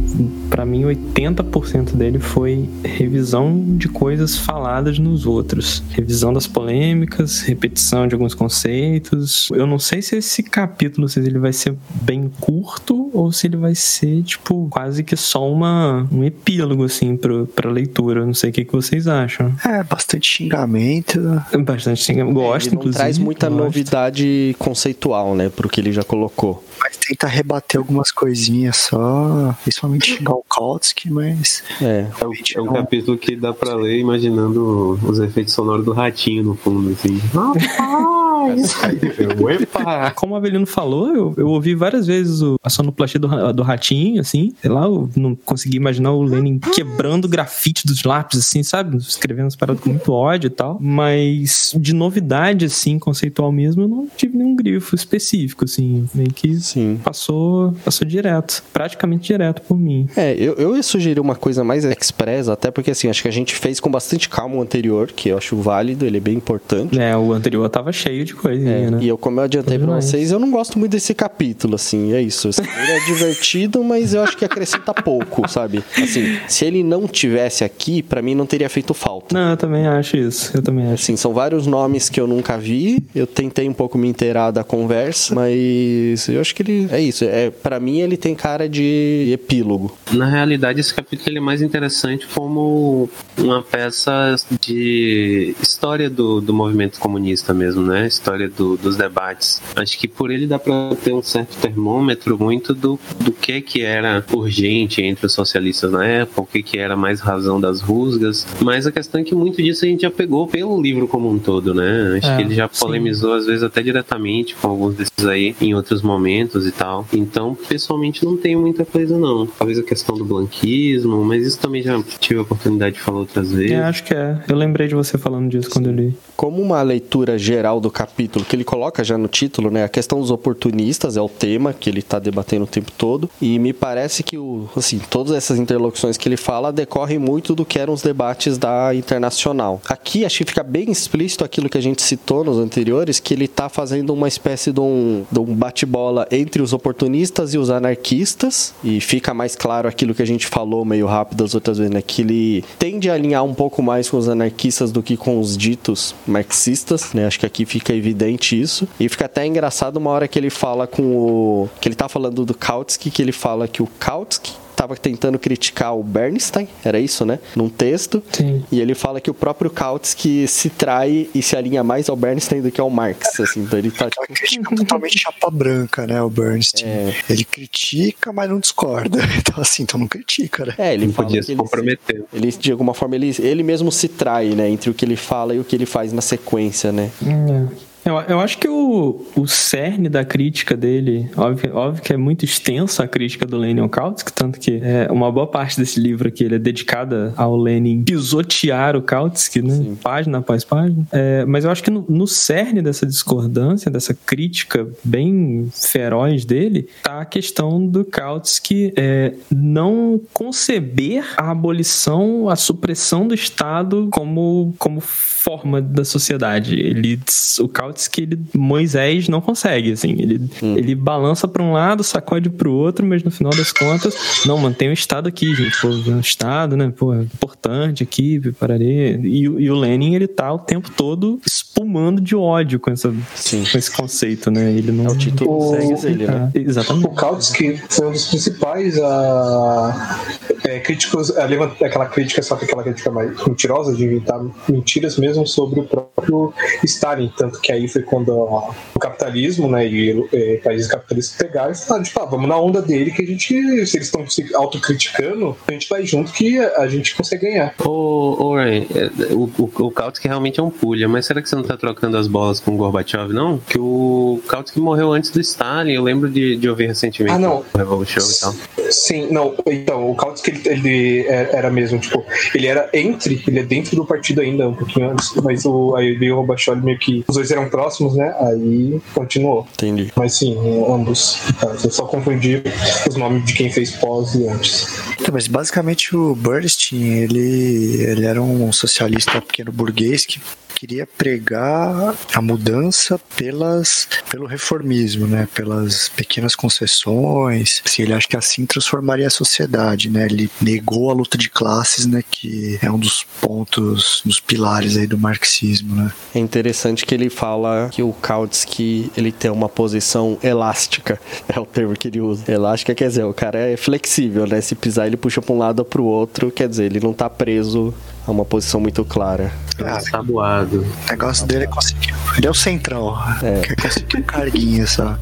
para mim, 80% dele foi revisão de coisas faladas nos outros. Revisão das polêmicas, repetição de alguns conceitos. Eu não sei se esse capítulo 6 ele vai ser bem curto ou se ele vai ser, tipo, quase que só uma, um epílogo, assim, pro, pra leitura. Eu não sei o que, que vocês acham. É, bastante xingamento. Bastante xingamento. Gosto, ele não inclusive. traz muita gosto. novidade conceitual, né, pro que ele já colocou. Mas tenta rebater algumas coisinhas só, principalmente xingar o Kautsky, mas. É. É, o, é um capítulo que dá pra ler imaginando os efeitos sonoros do ratinho no fundo, assim. Rapaz! Epa! Como o Avelino falou, eu, eu ouvi várias vezes o, a sonoplastia do, do ratinho, assim. Sei lá, eu não consegui imaginar o Lenin quebrando o grafite dos lápis, assim, sabe? Escrevendo as paradas com muito ódio e tal. Mas de novidade, assim, conceitual mesmo, eu não tive nenhum grifo específico, assim. Meio que Sim. passou, passou direto. Praticamente direto por mim. É, eu, eu ia sugerir uma coisa mais express, até porque assim, acho que a gente fez com bastante calma o anterior, que eu acho válido, ele é bem importante. É, o anterior tava cheio de coisinha, É, né? E eu, como eu adiantei Foi pra demais. vocês, eu não gosto muito desse capítulo, assim, é isso. Assim, ele é divertido, mas eu acho que acrescenta pouco, sabe? Assim, se ele não tivesse aqui, pra mim não teria feito falta. Não, eu também acho isso. Eu também acho. Assim, são vários nomes que eu nunca vi. Eu tentei um pouco me inteirar da conversa, mas eu acho que ele é isso. É, para mim ele tem cara de epílogo. Na realidade, esse capítulo ele é mais interessante como uma peça de história do, do movimento comunista mesmo, né? História do- dos debates. Acho que por ele dá para ter um certo termômetro muito do, do que que era urgente entre os socialistas na época, o que que era mais razão das rusgas. Mas a questão é que muito disso a gente já pegou pelo livro como um todo, né? Acho É, que ele já sim. polemizou às vezes até diretamente com alguns desses aí em outros momentos e tal. Então, pessoalmente, não tem muita coisa não. Talvez a questão do blanquismo, mas isso também já tive a oportunidade de falar outras vezes. É, acho que é. Eu lembrei de você falando disso quando eu li. Como uma leitura geral do capítulo, que ele coloca já no título, né? A questão dos oportunistas é o tema que ele tá debatendo o tempo todo. E me parece que o, assim, todas essas interlocuções que ele fala decorrem muito do que eram os debates da internacional. Aqui acho que fica bem explícito aquilo que a gente citou nos anteriores, que ele tá fazendo uma espécie de um, de um bate-bola entre os oportunistas e os anarquistas. E fica mais claro aquilo que a gente falou meio rápido as outras vezes, né? Que ele tende a alinhar um pouco mais com os anarquistas do que com os ditos marxistas, né? Acho que aqui fica evidente isso. E fica até engraçado uma hora que ele fala com o. que ele tá falando do Kautsky, que ele fala que o Kautsky tava tentando criticar o Bernstein, era isso, né? Num texto. Sim. E ele fala que o próprio Kautsky se trai e se alinha mais ao Bernstein do que ao Marx, assim. Então ele tá Aquela tipo, crítica totalmente chapa branca, né, o Bernstein. É. Ele critica, mas não discorda. Então, assim, então não critica, né? É, ele Não fala podia que se ele, comprometer. ele, de alguma forma, ele, ele mesmo se trai, né? Entre o que ele fala e o que ele faz na sequência, né? É. Eu, eu acho que o, o cerne da crítica dele, óbvio, óbvio que é muito extensa a crítica do Lenin ao Kautsky, tanto que é, uma boa parte desse livro aqui ele é dedicada ao Lenin pisotear o Kautsky, né? página após página. É, mas eu acho que no, no cerne dessa discordância, dessa crítica bem feroz dele, tá a questão do Kautsky é, não conceber a abolição, a supressão do Estado como, como forma da sociedade. Ele, o Kautsky, ele, Moisés não consegue, assim, ele, ele balança para um lado, sacode para o outro, mas no final das contas, não, mantém o Estado aqui, gente, pô, o Estado, né, pô, é importante aqui, pararê. E, o- e o Lenin, ele tá o tempo todo espumando de ódio com, essa, Sim. com esse conceito, né, ele não... É o título O- segue ele, né? É, exatamente. O Kautsky foi um dos principais ah, é, críticos, a aquela crítica, sabe aquela crítica mais mentirosa, de inventar mentiras mesmo sobre o próprio Stalin. Tanto que aí foi quando ó, o capitalismo né, e eh, países capitalistas pegaram e falaram: tipo, ah, vamos na onda dele que a gente, se eles estão se autocriticando, a gente vai junto que a gente consegue ganhar. Ô, ô Ryan, é, o, o, o Kautsky realmente é um pulha, mas será que você não tá trocando as bolas com o Gorbachev, não? Que o Kautsky morreu antes do Stalin, eu lembro de, de ouvir recentemente Ah, não. Revolution e tal. Sim, não, então, o Kautsky ele, ele era era mesmo, tipo, ele era entre, ele é dentro do partido ainda, um pouquinho antes, mas o, aí o Gorbachev meio que, os dois eram próximos, né, aí continuou. Entendi. Mas sim, ambos. Tá, eu só confundi os nomes de quem fez pós e antes. Então, mas basicamente o Bernstein, ele, ele era um socialista pequeno burguês que queria pregar a mudança pelas, pelo reformismo, né? Pelas pequenas concessões. Assim, ele acha que assim transformaria a sociedade, né? Ele negou a luta de classes, né? Que é um dos pontos, dos pilares aí do marxismo, né? É interessante que ele fala que o Kautsky ele tem uma posição elástica, é o termo que ele usa. Elástica quer dizer, o cara é flexível, né? Se pisar ele puxa para um lado ou para o outro, quer dizer, ele não tá preso a uma posição muito clara. Ah, Tabuado. o negócio dele é conseguir. Ele é o centrão. Quer conseguir um carguinho, só.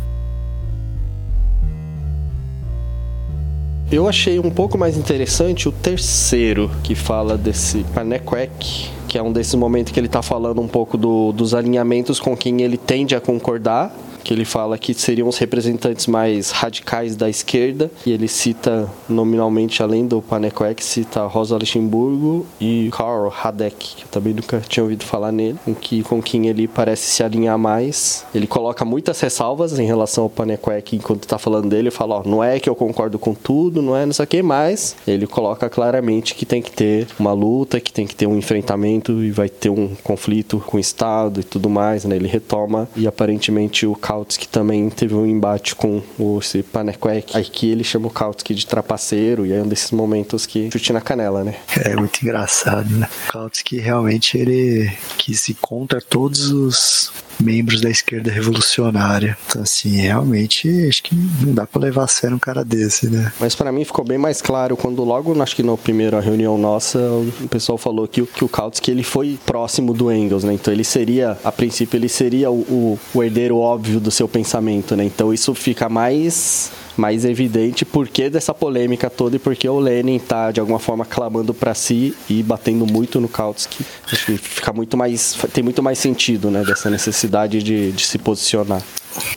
Eu achei um pouco mais interessante o terceiro, que fala desse Panequek, que é um desses momentos que ele tá falando um pouco do- dos alinhamentos com quem ele tende a concordar, que ele fala que seriam os representantes mais radicais da esquerda, e ele cita nominalmente, além do Panequek, cita Rosa Luxemburgo e Karl Radek, que eu também nunca tinha ouvido falar nele, com, que, com quem ele parece se alinhar mais. Ele coloca muitas ressalvas em relação ao Panequek enquanto está falando dele, fala, ó, não é que eu concordo com tudo, não é não sei o que, mas ele coloca claramente que tem que ter uma luta, que tem que ter um enfrentamento e vai ter um conflito com o Estado e tudo mais, né? Ele retoma e aparentemente o Kautsky também teve um embate com o esse Panequek, aqui ele chama o Kautsky de trapaceiro e é um desses momentos que chute na canela, né? É muito engraçado, né? O Kautsky realmente ele quis ir contra todos os membros da esquerda revolucionária. Então, assim, realmente, acho que não dá pra levar a sério um cara desse, né? Mas para mim ficou bem mais claro quando logo, acho que na primeira reunião nossa, o pessoal falou que, que o Kautsky ele foi próximo do Engels, né? Então ele seria, a princípio, ele seria o, o, o herdeiro óbvio do seu pensamento, né? Então isso fica mais mais evidente por que dessa polêmica toda e porque o Lenin tá de alguma forma clamando para si e batendo muito no Kautsky. Acho que fica muito mais tem muito mais sentido, né, dessa necessidade de, de se posicionar.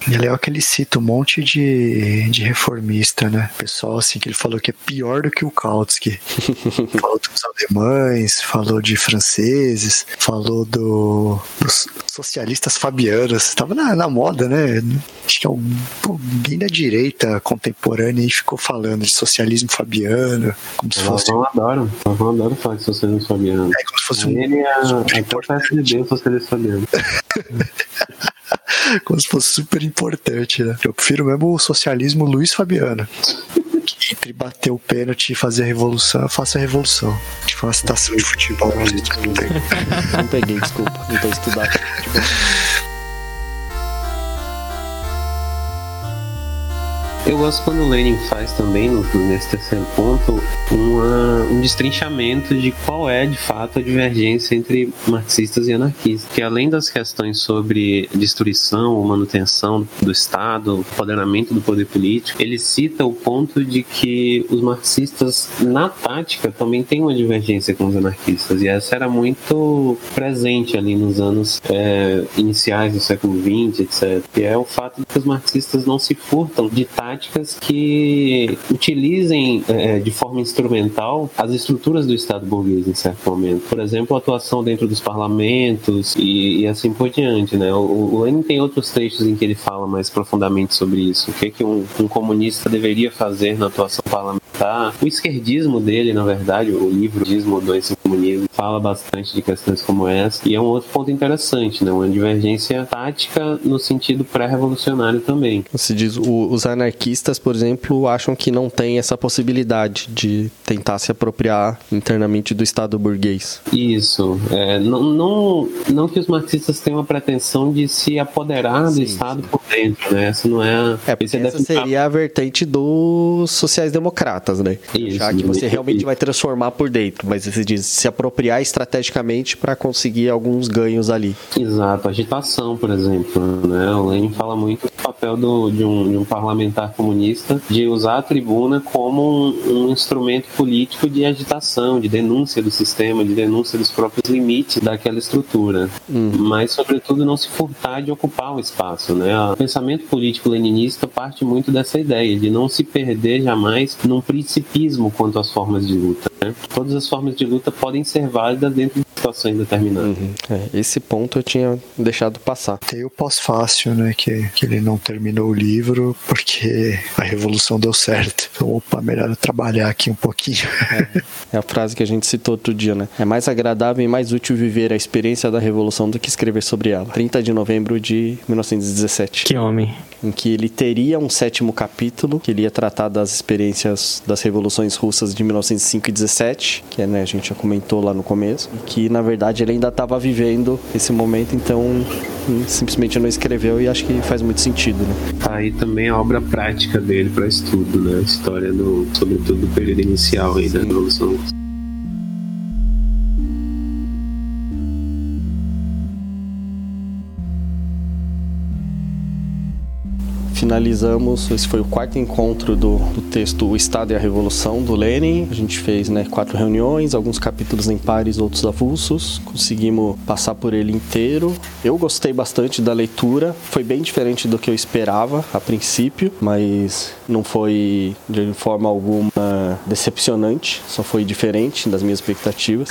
E é legal que ele cita um monte de, de reformista, né? Pessoal, assim, que ele falou que é pior do que o Kautsky. falou dos alemães, falou de franceses, falou do, dos socialistas fabianos. Estava na, na moda, né? Acho que alguém da direita contemporânea aí ficou falando de socialismo fabiano, como se fosse. Eu adoro, eu adoro falar de socialismo fabiano. É como se fosse um. Ele é até o PSDB, o socialismo fabiano. como se fosse super importante, né? Eu prefiro mesmo o socialismo Luiz Fabiano. Entre bater o pênalti e fazer a revolução, eu faço a revolução. Tipo uma citação de futebol. Não peguei, desculpa. Não tô estudando. Eu gosto quando o Lenin faz também, no, nesse terceiro ponto, uma, um destrinchamento de qual é de fato a divergência entre marxistas e anarquistas. Que além das questões sobre destruição ou manutenção do Estado, empoderamento do poder político, ele cita o ponto de que os marxistas, na tática, também têm uma divergência com os anarquistas. E essa era muito presente ali nos anos é, iniciais do século XX, etc. Que é o fato de que os marxistas não se furtam de tática práticas que utilizem é, de forma instrumental as estruturas do Estado burguês em certo momento. Por exemplo, a atuação dentro dos parlamentos e, e assim por diante. Né? O, o Lenin tem outros textos em que ele fala mais profundamente sobre isso. O que, é que um, um comunista deveria fazer na atuação parlamentar. O esquerdismo dele, na verdade, o livro Dismo do Comunismo, fala bastante de questões como essa. E é um outro ponto interessante, né? uma divergência tática no sentido pré-revolucionário também. Você diz, o, os anarquistas por exemplo, acham que não tem essa possibilidade de tentar se apropriar internamente do Estado burguês. Isso. É, não, não, não que os marxistas tenham a pretensão de se apoderar do sim, Estado sim. por dentro, né? Essa não é. É, porque essa seria a vertente dos sociais-democratas, né? Isso, Já que você realmente vai transformar por dentro, mas você diz se apropriar estrategicamente para conseguir alguns ganhos ali. Exato. Agitação, por exemplo, né? O Lenin fala muito do papel do, de, um, de um parlamentar comunista de usar a tribuna como um, um, instrumento político de agitação, de denúncia do sistema, de denúncia dos próprios limites daquela estrutura. Hum. Mas, sobretudo, não se furtar de ocupar o espaço. Né? O pensamento político leninista parte muito dessa ideia de não se perder jamais num principismo quanto às formas de luta. Né? Todas as formas de luta podem ser válidas dentro de situações determinadas. Uhum. É, esse ponto eu tinha deixado passar. Tem o pós-fácil, né? Que, que ele não terminou o livro porque a revolução deu certo. Então, opa, melhor trabalhar aqui um pouquinho. É, a frase que a gente citou outro dia, né? É mais agradável e mais útil viver a experiência da revolução do que escrever sobre ela. 30 de novembro de 1917. Que homem. Em que ele teria um sétimo capítulo, que ele ia tratar das experiências das revoluções russas de 1905 e 17, que é, né, a gente já comentou lá no começo, que na verdade ele ainda estava vivendo esse momento, então hum, simplesmente não escreveu e acho que faz muito sentido, né? Aí também a obra prática dele para estudo, né? A história do, sobretudo do período inicial aí da Revolução finalizamos, esse foi o quarto encontro do, do texto O Estado e a Revolução, do Lenin. A gente fez né, quatro reuniões, alguns capítulos em pares, outros avulsos. Conseguimos passar por ele inteiro. Eu gostei bastante da leitura, foi bem diferente do que eu esperava a princípio, mas não foi de forma alguma decepcionante, só foi diferente das minhas expectativas.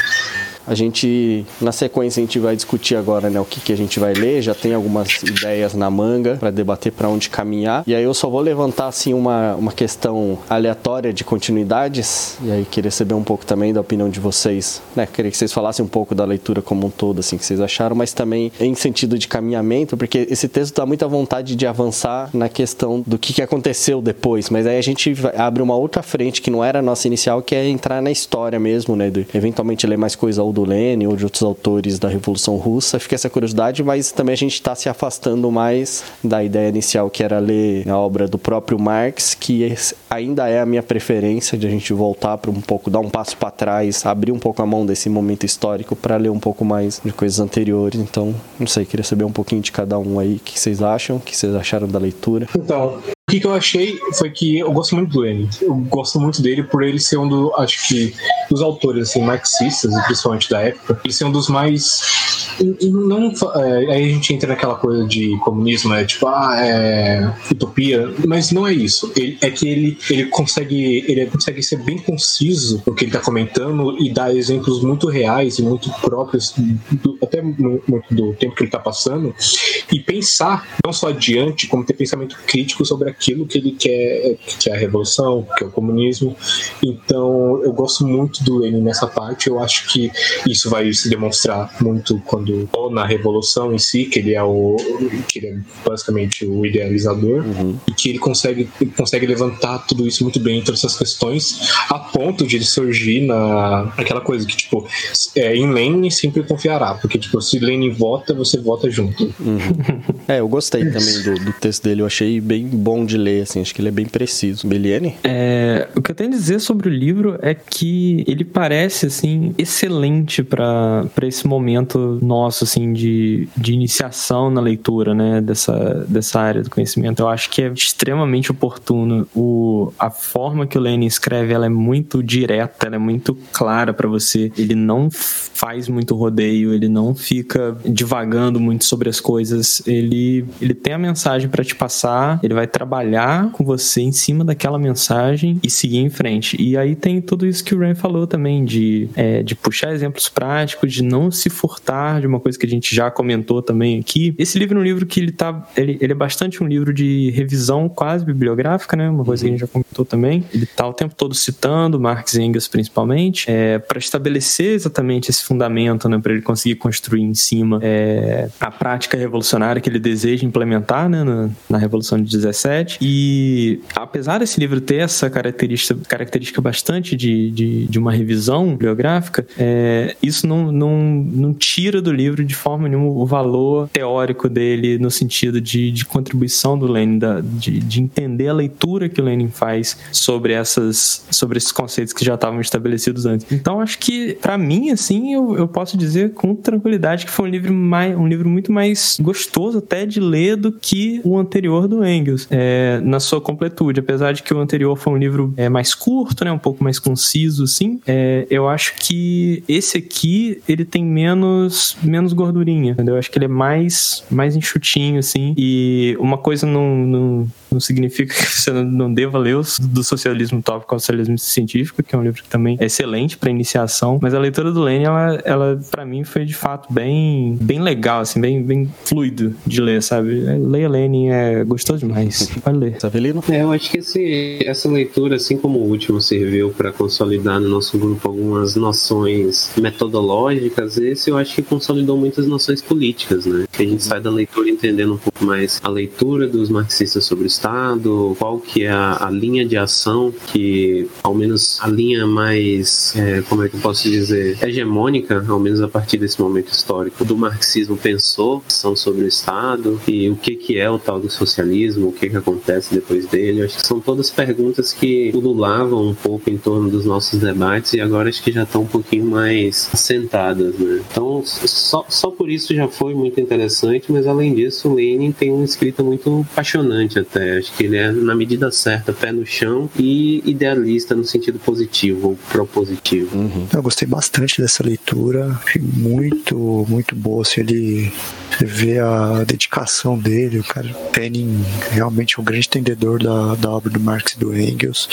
A gente, na sequência, a gente vai discutir agora né, o que, que a gente vai ler. Já tem algumas ideias na manga para debater para onde caminhar. E aí eu só vou levantar assim uma, uma questão aleatória de continuidades. E aí queria saber um pouco também da opinião de vocês. Né? Queria que vocês falassem um pouco da leitura como um todo, assim, que vocês acharam, mas também em sentido de caminhamento, porque esse texto dá muita vontade de avançar na questão do que, que aconteceu depois. Mas aí a gente abre uma outra frente que não era a nossa inicial, que é entrar na história mesmo, né? De eventualmente ler mais coisa ou do Lenin ou de outros autores da Revolução Russa. Fica essa curiosidade, mas também a gente está se afastando mais da ideia inicial, que era ler a obra do próprio Marx, que ainda é a minha preferência de a gente voltar para um pouco, dar um passo para trás, abrir um pouco a mão desse momento histórico para ler um pouco mais de coisas anteriores. Então, não sei, queria saber um pouquinho de cada um aí, o que vocês acham, o que vocês acharam da leitura. Então, o que, que, eu achei foi que eu gosto muito do Lenin. Eu gosto muito dele por ele ser um dos, acho que, dos autores assim, marxistas, principalmente da época. Ele ser um dos mais. Não, é, aí a gente entra naquela coisa de comunismo, é tipo, ah, é utopia, mas não é isso. Ele, é que ele, ele, consegue, ele consegue ser bem conciso no que ele está comentando e dar exemplos muito reais e muito próprios, do, até muito do tempo que ele está passando, e pensar não só adiante, como ter pensamento crítico sobre aquilo que ele quer, que é a revolução, que é o comunismo. Então, eu gosto muito do Lenin nessa parte. Eu acho que isso vai se demonstrar muito quando ou na revolução em si, que ele é o que ele é basicamente o idealizador uhum. e que ele consegue ele consegue levantar tudo isso muito bem, todas essas questões, a ponto de ele surgir na aquela coisa que tipo é, em Lenin sempre confiará, porque tipo se Lenin vota, você vota junto. Uhum. É, eu gostei também do, do texto dele, eu achei bem bom de ler, assim, acho que ele é bem preciso. Beliene? É, o que eu tenho a dizer sobre o livro é que ele parece, assim, excelente para esse momento nosso, assim, de, de iniciação na leitura, né, dessa, dessa área do conhecimento. Eu acho que é extremamente oportuno. O, a forma que o Lenin escreve, ela é muito direta, ela é muito clara para você. Ele não faz muito rodeio, ele não fica divagando muito sobre as coisas. Ele, ele tem a mensagem para te passar, ele vai trabalhar com você em cima daquela mensagem e seguir em frente. E aí tem tudo isso que o Ren falou também, de, é, de puxar exemplos práticos, de não se furtar de uma coisa que a gente já comentou também aqui. Esse livro é um livro que ele tá. Ele, ele é bastante um livro de revisão quase bibliográfica, né? Uma coisa que a gente já comentou também. Ele tá o tempo todo citando, Marx e Engels principalmente, é, para estabelecer exatamente esse fundamento, né? Para ele conseguir construir em cima é, a prática revolucionária que ele deseja implementar, né? Na, na Revolução de 17 e apesar desse livro ter essa característica, característica bastante de, de, de uma revisão biográfica, é, isso não, não, não tira do livro de forma nenhuma o valor teórico dele no sentido de, de contribuição do Lenin, da, de, de entender a leitura que o Lenin faz sobre, essas, sobre esses conceitos que já estavam estabelecidos antes. Então, acho que, para mim, assim, eu, eu posso dizer com tranquilidade que foi um livro, mais, um livro muito mais gostoso até de ler do que o anterior do Engels. É, na sua completude. Apesar de que o anterior foi um livro é, mais curto, né, um pouco mais conciso, assim, é, eu acho que esse aqui ele tem menos menos gordurinha, entendeu? Eu acho que ele é mais mais enxutinho, assim. E uma coisa não, não significa que você não deva ler os, do socialismo tópico ao socialismo científico, que é um livro que também é excelente para iniciação. Mas a leitura do Lenin, ela, ela para mim foi de fato bem bem legal, assim, bem bem fluido de ler, sabe? Leia Lenin é gostoso demais. Pode ler. Savelino? É, eu acho que esse, essa leitura, assim como o último, serviu para consolidar no nosso grupo algumas noções metodológicas. Esse eu acho que consolidou muitas noções políticas, né? Que a gente sai da leitura entendendo um pouco mais a leitura dos marxistas sobre o Estado, qual que é a, a linha de ação que, ao menos a linha mais, é, como é que eu posso dizer, hegemônica, ao menos a partir desse momento histórico, do marxismo pensou são sobre o Estado e o que que é o tal do socialismo, o que que acontece depois dele. Acho que são todas perguntas que pululavam um pouco em torno dos nossos debates e agora acho que já estão um pouquinho mais assentadas, né? Então, só, só por isso já foi muito interessante, mas além disso, Lenin tem uma escrita muito apaixonante até. É, acho que ele é, na medida certa, pé no chão e idealista no sentido positivo ou propositivo. Uhum. Eu gostei bastante dessa leitura, achei muito, muito boa. Assim, ele vê a dedicação dele, o cara Penning realmente é um grande entendedor da, da obra do Marx e do Engels.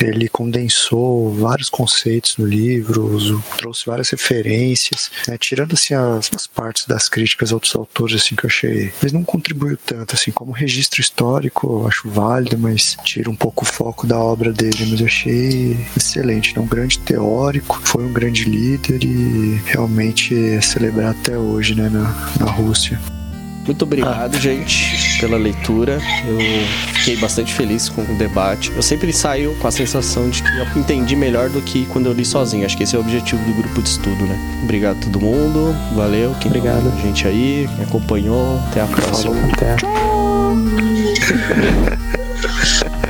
Ele condensou vários conceitos no livro, trouxe várias referências, né? tirando assim as, as, partes das críticas a outros autores assim que eu achei, mas não contribuiu tanto assim como registro histórico, eu acho válido, mas tira um pouco o foco da obra dele, mas eu achei excelente, né? um grande teórico, foi um grande líder e realmente é celebrar até hoje, né, na, na Rússia. Muito obrigado, ah. gente, pela leitura. Eu fiquei bastante feliz com o debate. Eu sempre saio com a sensação de que eu entendi melhor do que quando eu li sozinho. Acho que esse é o objetivo do grupo de estudo, né? Obrigado a todo mundo. Valeu. Quem obrigado. A gente aí, me acompanhou. Até a próxima. Até. Tchau.